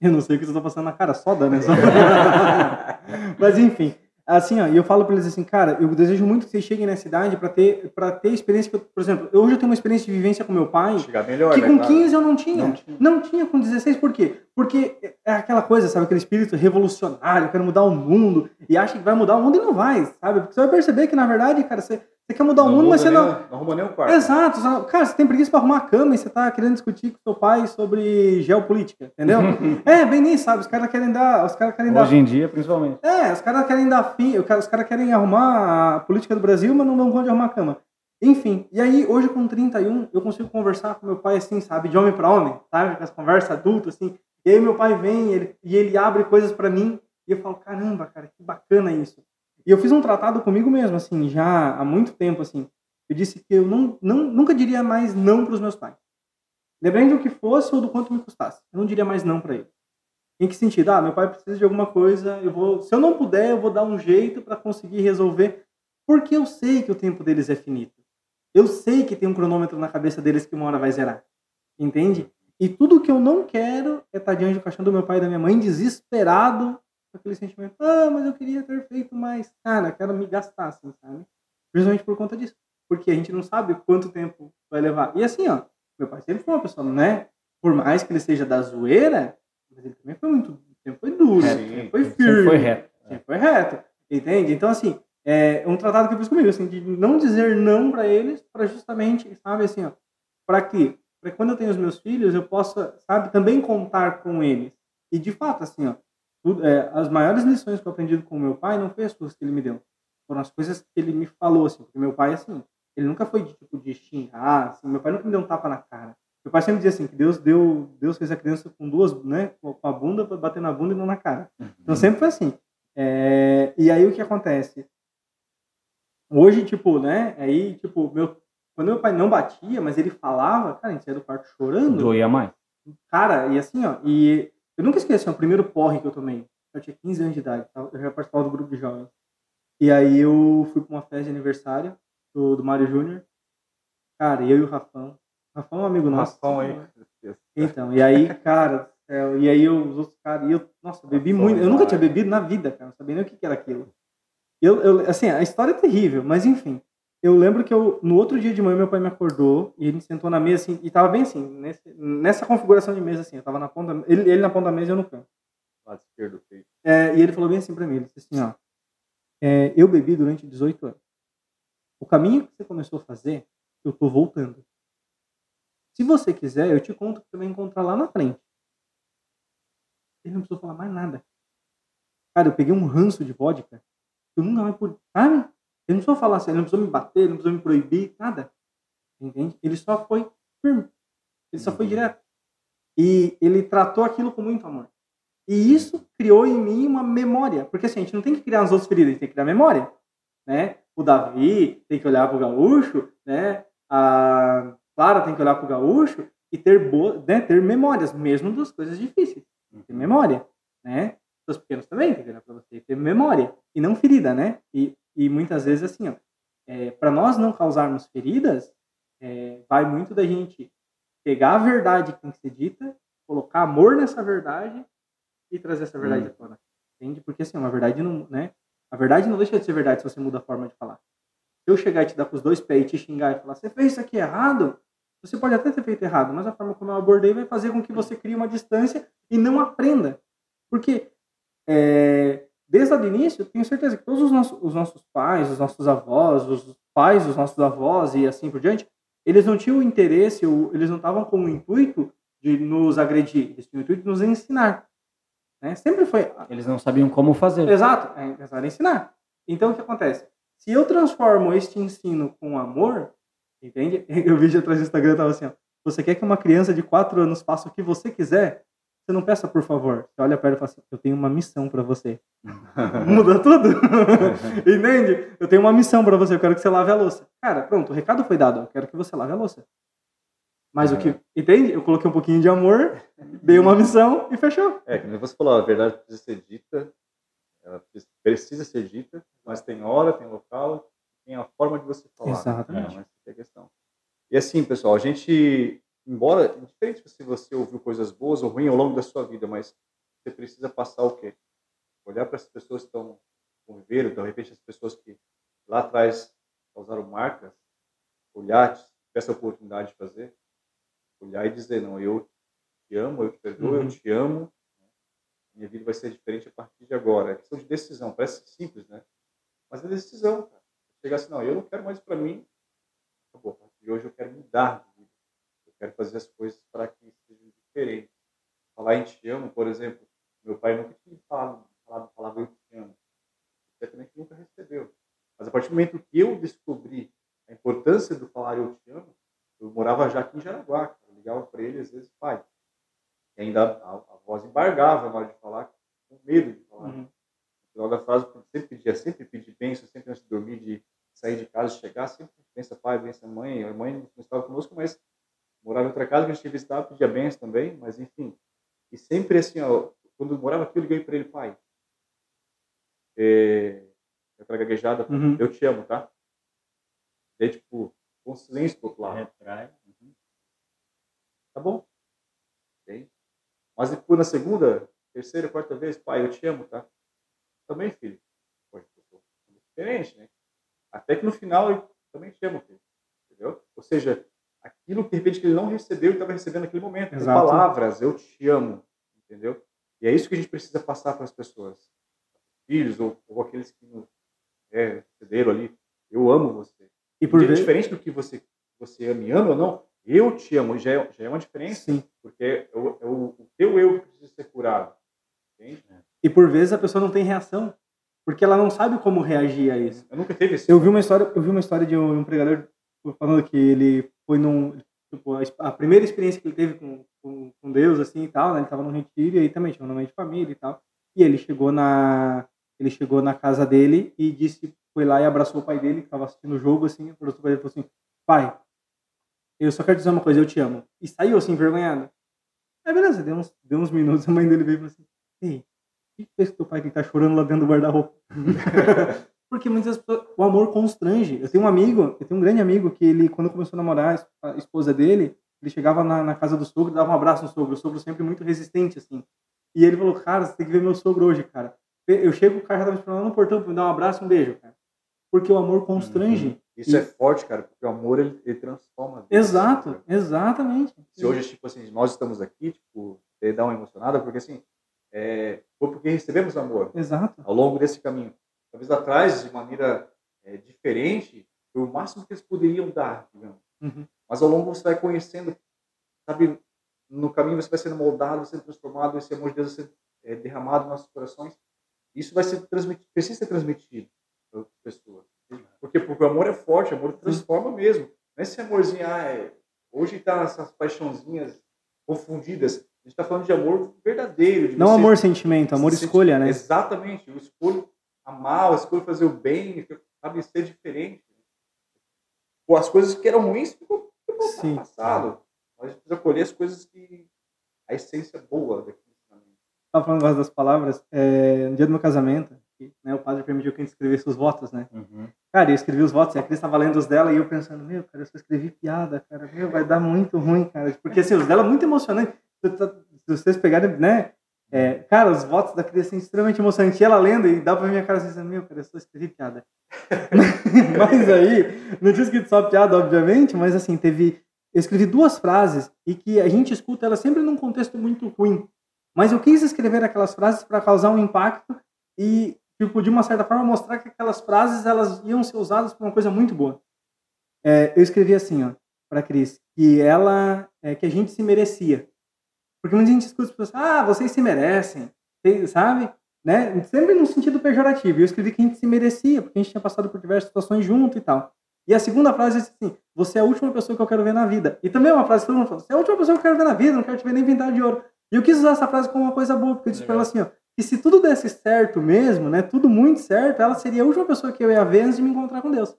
Eu não sei o que você tá passando na cara, soda, né? Mas enfim, assim, ó, e eu falo para eles assim, cara, eu desejo muito que vocês cheguem na cidade para ter para ter experiência, por exemplo, hoje eu tenho uma experiência de vivência com meu pai, Chegar melhor, que né, com claro. 15 eu não tinha. não tinha. Não tinha com 16, por quê? Porque é aquela coisa, sabe, aquele espírito revolucionário, eu quero mudar o mundo e acha que vai mudar o mundo e não vai, sabe? Porque você vai perceber que na verdade, cara, você você quer mudar não o mundo, mas você nem, não. Não arruma nem um quarto. Exato. Cara, você tem preguiça para arrumar a cama e você tá querendo discutir com seu pai sobre geopolítica, entendeu? é, bem nem sabe. Os caras querem dar. Os caras querem Hoje dar... em dia, principalmente. É, os caras querem dar fim. Os caras querem arrumar a política do Brasil, mas não dão conta de arrumar a cama. Enfim, e aí hoje com 31 eu consigo conversar com meu pai assim, sabe, de homem para homem, sabe, com as conversas adultas assim. E aí meu pai vem ele, e ele abre coisas para mim e eu falo, caramba, cara, que bacana isso. E eu fiz um tratado comigo mesmo, assim, já há muito tempo, assim. Eu disse que eu não, não, nunca diria mais não para os meus pais. Lembrando do que fosse ou do quanto me custasse. Eu não diria mais não para ele. Em que sentido? Ah, meu pai precisa de alguma coisa, eu vou, se eu não puder, eu vou dar um jeito para conseguir resolver, porque eu sei que o tempo deles é finito. Eu sei que tem um cronômetro na cabeça deles que uma hora vai zerar. Entende? E tudo que eu não quero é estar diante do caixão do meu pai e da minha mãe desesperado aquele sentimento, ah, mas eu queria ter feito mais. Cara, quero me gastar, assim, sabe? Principalmente por conta disso porque a gente não sabe quanto tempo vai levar. E assim, ó, meu pai sempre foi uma pessoa, né? Por mais que ele seja da zoeira, mas ele também foi muito. Sempre foi duro, é, sempre foi firme. Sempre foi reto. Sempre foi reto. Entende? Então, assim, é um tratado que eu fiz comigo, assim, de não dizer não para eles, para justamente, sabe, assim, ó, para que, para quando eu tenho os meus filhos, eu possa, sabe, também contar com eles. E de fato, assim, ó, tudo, é, as maiores lições que eu aprendi com meu pai não foi as coisas que ele me deu, foram as coisas que ele me falou, assim, porque meu pai, assim, ele nunca foi de tipo de xingar, assim, meu pai nunca me deu um tapa na cara. Meu pai sempre dizia assim que Deus deu, Deus fez a criança com duas, né, com a bunda bater na bunda e não na cara. Então sempre foi assim. É, e aí o que acontece? Hoje, tipo, né, aí, tipo, meu, quando meu pai não batia, mas ele falava, cara, a gente saía do quarto chorando. Doía mais. Cara, e assim, ó, e eu nunca esqueci, ó, o primeiro porre que eu tomei. Eu tinha 15 anos de idade, eu já participava do grupo de jovens. E aí eu fui para uma festa de aniversário do, do Mário Júnior. Cara, eu e o Rafão. O Rafão é um amigo nosso. Rafão aí. Então, e aí, cara, e aí eu, os outros caras, e eu, nossa, bebi Rafão, muito. Eu nunca tinha bebido na vida, cara, não sabia nem o que, que era aquilo. Eu, eu, assim, a história é terrível, mas enfim. Eu lembro que eu, no outro dia de manhã, meu pai me acordou e ele sentou na mesa assim, e tava bem assim, nesse, nessa configuração de mesa assim, eu tava na ponta, ele, ele na ponta da mesa e eu no canto. Lado esquerdo do peito. É, e ele falou bem assim pra mim, ele disse assim, ó, é, eu bebi durante 18 anos. O caminho que você começou a fazer, eu estou voltando. Se você quiser, eu te conto que você vai encontrar lá na frente. Ele não precisou falar mais nada. Cara, eu peguei um ranço de vodka. Eu nunca mais pude. Sabe? Ele não precisou falar assim, ele não precisou me bater, ele não precisou me proibir, nada. Entende? Ele só foi firme. Ele só foi uhum. direto. E ele tratou aquilo com muito amor. E isso criou em mim uma memória. Porque assim, a gente não tem que criar as outras feridas, a gente tem que criar memória. Né? o Davi tem que olhar para o gaúcho, né? A Clara tem que olhar para o gaúcho e ter boa, né? ter memórias, mesmo das coisas difíceis. Ter memória, né? Os pequenos também tem que olhar para você ter memória e não ferida, né? E, e muitas vezes assim, ó, é, para nós não causarmos feridas, é, vai muito da gente pegar a verdade que tem que ser dita, colocar amor nessa verdade e trazer essa verdade hum. à tona. Entende? Porque assim, uma verdade não, né? A verdade não deixa de ser verdade se você muda a forma de falar. Se eu chegar e te dar com os dois pés e te xingar e falar, você fez isso aqui errado, você pode até ter feito errado, mas a forma como eu abordei vai fazer com que você crie uma distância e não aprenda. Porque é, desde o início, tenho certeza que todos os nossos, os nossos pais, os nossos avós, os pais dos nossos avós e assim por diante, eles não tinham interesse, eles não estavam com o intuito de nos agredir, eles tinham o intuito de nos ensinar. Né? Sempre foi. Eles não sabiam como fazer. Exato, é, era ensinar. Então o que acontece? Se eu transformo este ensino com amor, entende? Eu vi atrás do Instagram, tava assim, ó, você quer que uma criança de 4 anos faça o que você quiser? Você não peça por favor. Você olha perto e fala assim, eu tenho uma missão para você. Muda tudo. Entende? Eu tenho uma missão para você, eu quero que você lave a louça. Cara, pronto, o recado foi dado, eu quero que você lave a louça. Mas é. o que, entende? Eu coloquei um pouquinho de amor, dei uma missão e fechou. É, como você falou, a verdade precisa ser dita, ela precisa ser dita, mas tem hora, tem local, tem a forma de você falar. Exatamente. Né? é a questão. E assim, pessoal, a gente embora, diferente se você ouviu coisas boas ou ruins ao longo da sua vida, mas você precisa passar o quê? Olhar para as pessoas que estão conviveram, de repente as pessoas que lá atrás causaram marcas, olhar, ter essa oportunidade de fazer, olhar e dizer, não, eu te amo, eu te perdoo, uhum. eu te amo, minha vida vai ser diferente a partir de agora. É questão de decisão, parece simples, né? Mas é decisão, cara. Chegar assim, não, eu não quero mais para mim, acabou. E hoje eu quero mudar quero fazer as coisas para que sejam diferentes. Falar em te amo, por exemplo, meu pai nunca tinha falado, falado a palavra eu te amo. Certamente nunca recebeu. Mas a partir do momento que eu descobri a importância do falar eu te amo, eu morava já aqui em Jaraguá, eu ligava para ele às vezes, pai. E ainda a, a, voz embargava na hora de falar, com medo de falar. Uhum. No final da frase, eu sempre pedia, sempre pedi bênção, sempre antes de dormir, de sair de casa, chegar, sempre pensa pai, pensa mãe. A mãe não estava conosco, mas morava em outra casa que a gente visitava, pedia bens também, mas enfim. E sempre assim, ó, quando eu morava aqui, eu liguei para ele, pai. É, aquela gaguejada, uhum. eu te amo, tá? Aí, tipo, com silêncio do outro lado. Retrai. Uhum. Tá bom. Okay. Mas depois, na segunda, terceira, quarta vez, pai, eu te amo, tá? Também, filho. Poxa, diferente, né? Até que no final, eu também te amo, filho. Entendeu? Ou seja, aquilo que de repente ele não recebeu e estava recebendo naquele momento. Exato. palavras, eu te amo, entendeu? E é isso que a gente precisa passar para as pessoas, filhos ou, ou aqueles que nos é, cederam ali. Eu amo você. E por ver... diferente do que você você me ama ou não, eu te amo já é, já é uma diferença, Sim. porque é o, é o, o teu eu que precisa ser curado. Entende? E por vezes a pessoa não tem reação, porque ela não sabe como reagir a isso. Eu nunca teve isso. Eu vi uma história, eu vi uma história de um, um pregador falando que ele foi num. Tipo, a primeira experiência que ele teve com, com, com Deus, assim e tal, né? Ele tava no retiro e aí também tinha um nome de família e tal. E ele chegou na. Ele chegou na casa dele e disse, foi lá e abraçou o pai dele, que estava assistindo o jogo, assim, abraçou o pai dele falou assim, pai, eu só quero dizer uma coisa, eu te amo. E saiu assim, envergonhado. Aí beleza, deu uns, deu uns minutos, a mãe dele veio e falou assim, ei, o que fez que teu pai que tá chorando lá dentro do guarda-roupa? Porque muitas pessoas, o amor constrange. Eu tenho um amigo, eu tenho um grande amigo que ele, quando começou a namorar a esposa dele, ele chegava na, na casa do sogro, dava um abraço no sogro. O sogro sempre muito resistente, assim. E ele falou, cara, você tem que ver meu sogro hoje, cara. Eu chego, o cara já tá me esperando no portão pra me dar um abraço, um beijo, cara. Porque o amor constrange. Uhum. Isso e... é forte, cara, porque o amor, ele, ele transforma. Exato, cara. exatamente. Se hoje, tipo assim, nós estamos aqui, tipo, ele dá uma emocionada, porque assim, é, foi porque recebemos amor. Exato. Ao longo desse caminho talvez atrás de maneira é, diferente, foi o máximo que eles poderiam dar, digamos. Uhum. Mas ao longo você vai conhecendo, sabe, no caminho você vai sendo moldado, sendo transformado, esse amor de Deus vai ser é, derramado nos nossos corações. Isso vai ser transmitido, precisa ser transmitido para outras pessoas. Porque, porque o amor é forte, o amor transforma mesmo. Não é esse amorzinho, ah, é, hoje está essas paixãozinhas confundidas. A gente está falando de amor verdadeiro. De Não amor sentimento, amor escolha, né? Exatamente. Eu escolho amar, escolho fazer o bem, sabe, ser diferente. Pô, as coisas que eram ruins ficou, ficou passado. Mas a gente precisa colher as coisas que. a essência boa daquilo. Estava falando das palavras. É, no dia do meu casamento, né, o padre permitiu que a gente escrevesse os votos, né? Uhum. Cara, eu escrevi os votos, e a Cris estava lendo os dela e eu pensando, meu, cara, eu só escrevi piada, cara, meu, vai dar muito ruim, cara. Porque assim, os dela é muito emocionante. Se vocês pegarem, né? É, cara, os votos da criança são extremamente emocionantes. E ela lendo, e dá pra minha cara assim, meu, cara, eu só escrevi piada. mas aí, não tinha escrito só piada, obviamente, mas assim, teve. Eu escrevi duas frases e que a gente escuta ela sempre num contexto muito ruim. Mas eu quis escrever aquelas frases para causar um impacto e, tipo, de uma certa forma, mostrar que aquelas frases elas iam ser usadas para uma coisa muito boa. É, eu escrevi assim, ó, para Cris, que ela, é, que a gente se merecia. Porque muita gente escuta as pessoas, ah, vocês se merecem, sabe? Né? Sempre no sentido pejorativo. E eu escrevi que a gente se merecia, porque a gente tinha passado por diversas situações junto e tal. E a segunda frase é assim: você é a última pessoa que eu quero ver na vida. E também é uma frase que todo mundo fala: você é a última pessoa que eu quero ver na vida, não quero te ver nem pintar de ouro. E eu quis usar essa frase como uma coisa boa, porque eu disse para ela assim: ó, que se tudo desse certo mesmo, né, tudo muito certo, ela seria a última pessoa que eu ia ver antes de me encontrar com Deus.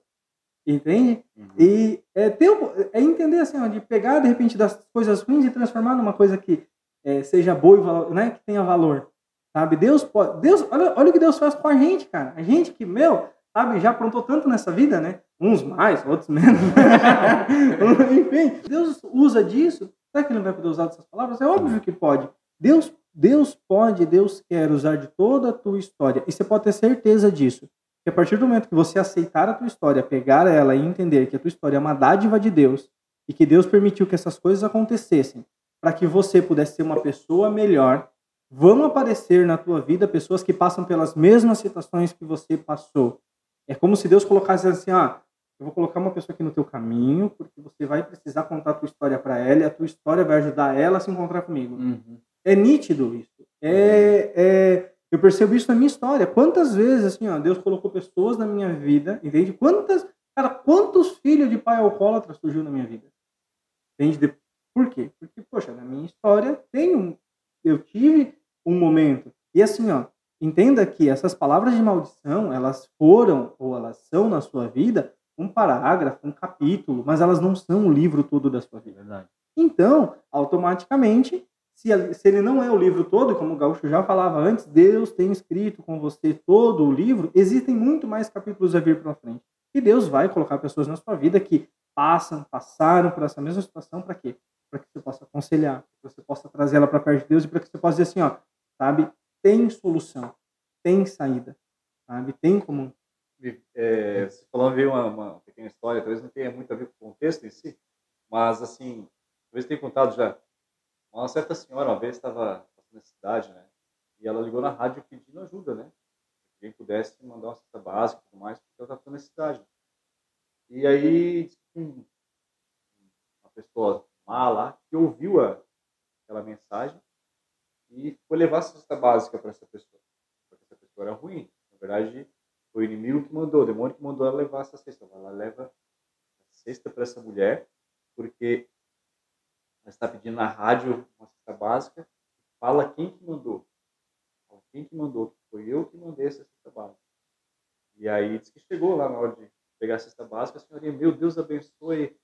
Entende? Uhum. E é, ter, é entender assim, ó, de pegar de repente das coisas ruins e transformar numa coisa que é, seja boa e né, que tenha valor. Sabe? Deus pode. Deus, olha, olha o que Deus faz com a gente, cara. A gente que, meu, sabe, já aprontou tanto nessa vida, né? Uns mais, outros menos. Enfim, Deus usa disso. Será que ele não vai poder usar dessas palavras? É óbvio que pode. Deus, Deus pode, Deus quer usar de toda a tua história. E você pode ter certeza disso. Que a partir do momento que você aceitar a tua história, pegar ela e entender que a tua história é uma dádiva de Deus e que Deus permitiu que essas coisas acontecessem para que você pudesse ser uma pessoa melhor, vão aparecer na tua vida pessoas que passam pelas mesmas situações que você passou. É como se Deus colocasse assim, ah, eu vou colocar uma pessoa aqui no teu caminho, porque você vai precisar contar a tua história para ela e a tua história vai ajudar ela a se encontrar comigo. Uhum. É nítido isso. É, é, eu percebo isso na minha história. Quantas vezes assim, ó, Deus colocou pessoas na minha vida, entende? Quantas, cara, quantos filhos de pai alcoólatra surgiu na minha vida? Entende? Por quê? Porque, poxa, na minha história tem um, eu tive um momento. E assim, ó, entenda que essas palavras de maldição, elas foram ou elas são na sua vida um parágrafo, um capítulo, mas elas não são o livro todo da sua vida. Verdade. Então, automaticamente, se, se ele não é o livro todo, como o Gaúcho já falava antes, Deus tem escrito com você todo o livro, existem muito mais capítulos a vir para frente. E Deus vai colocar pessoas na sua vida que passam, passaram por essa mesma situação para quê? Para que você possa aconselhar, para que você possa trazer ela para perto de Deus e para que você possa dizer assim, ó, sabe, tem solução, tem saída, sabe, tem como. É, você falou veio uma, uma, pequena história, talvez não tenha muito a ver com o contexto em si, mas assim, talvez tenha contado já. Uma certa senhora uma vez estava na cidade, né? E ela ligou na rádio pedindo ajuda, né? Quem pudesse mandar uma cesta básica e tudo mais, porque ela estava na cidade. E aí, uma pessoa lá que ouviu a, aquela mensagem e foi levar a cesta básica para essa pessoa. Porque essa pessoa era ruim. Na verdade, foi o inimigo que mandou, o demônio que mandou ela levar essa cesta. Ela leva a cesta para essa mulher, porque ela está pedindo na rádio uma cesta básica. Fala quem que mandou. Quem que mandou. Foi eu que mandei essa cesta básica. E aí disse que chegou lá na hora de pegar a cesta básica, a senhorinha, meu Deus abençoe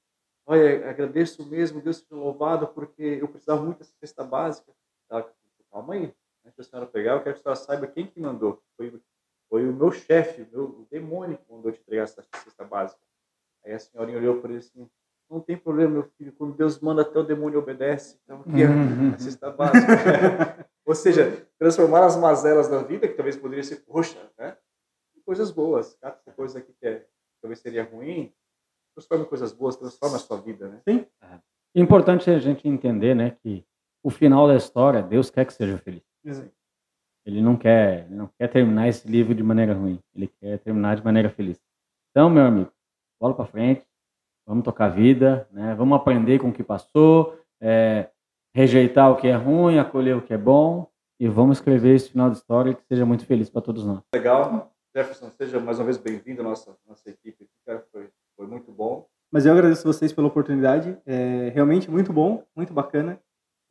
Olha, agradeço mesmo, Deus seja louvado, porque eu precisava muito dessa cesta básica. Ela, calma aí, antes da senhora pegar, eu quero que a senhora saiba quem que mandou. Foi, foi o meu chefe, o, meu, o demônio que mandou te entregar essa cesta básica. Aí a senhorinha olhou para ele assim, não tem problema, meu filho, quando Deus manda até o demônio obedece. Então, aqui é a cesta básica. Ou seja, transformar as mazelas da vida, que talvez poderia ser, poxa, né? Em coisas boas. Cada coisa aqui que é, talvez seria ruim, transforma coisas boas, transforma a sua vida, né? Sim. É. Importante a gente entender, né, que o final da história, Deus quer que seja feliz. Sim. Ele não quer, ele não quer terminar esse livro de maneira ruim. Ele quer terminar de maneira feliz. Então, meu amigo, bola para frente. Vamos tocar a vida, né? Vamos aprender com o que passou, é, rejeitar o que é ruim, acolher o que é bom e vamos escrever esse final de história que seja muito feliz para todos nós. Legal. Jefferson, seja mais uma vez bem-vindo à nossa, nossa equipe. Cara, foi foi muito bom. Mas eu agradeço vocês pela oportunidade. É realmente muito bom, muito bacana.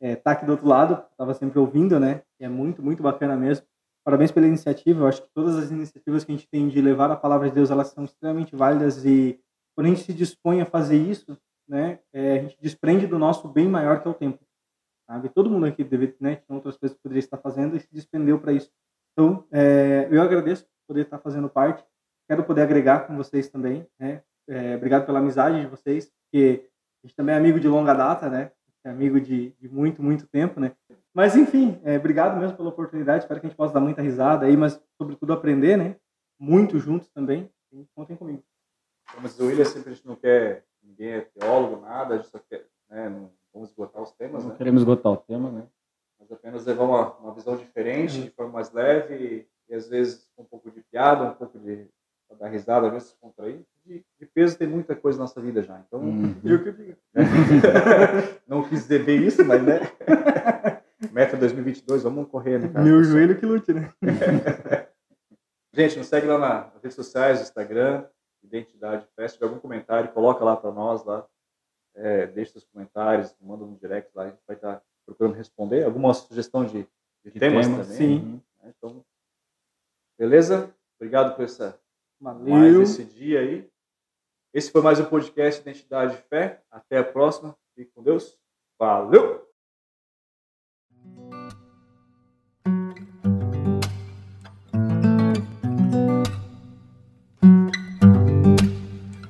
É, tá aqui do outro lado, estava sempre ouvindo, né? É muito, muito bacana mesmo. Parabéns pela iniciativa. Eu acho que todas as iniciativas que a gente tem de levar a palavra de Deus, elas são extremamente válidas e quando a gente se dispõe a fazer isso, né, é, a gente desprende do nosso bem maior que é o tempo. Sabe? Todo mundo aqui deve, né, tinha outras coisas que poderia estar fazendo e se despendeu para isso. Então, é, eu agradeço por poder estar fazendo parte. Quero poder agregar com vocês também, né? É, obrigado pela amizade de vocês, porque a gente também é amigo de longa data, né? É amigo de, de muito, muito tempo, né? Mas enfim, é, obrigado mesmo pela oportunidade. Espero que a gente possa dar muita risada aí, mas sobretudo aprender, né? Muito juntos também. E contem comigo. Como diz o William, sempre a gente não quer, ninguém é teólogo, nada, a gente só quer, né, não vamos esgotar os temas, Não né? queremos esgotar o tema, né? Mas apenas levar uma, uma visão diferente, de forma mais leve e, e às vezes um pouco de piada, um pouco de dar risada, às vezes contrair. De, de peso tem muita coisa na nossa vida já, então Uhum. Eu que digo. não quis dizer bem isso, mas né? Meta 2022, vamos correr, né, cara? Meu joelho que lute, né? Gente, nos segue lá na- nas redes sociais, Instagram, Identidade Fest. Se tiver algum comentário, coloca lá para nós lá. É, deixa seus comentários, manda no direct lá, a gente vai estar procurando responder. Alguma sugestão de, de De temas temas, também. sim. né? Então, beleza? Obrigado por essa, mais esse dia aí. Esse foi mais um podcast Identidade e Fé. Até a próxima. Fique com Deus. Valeu!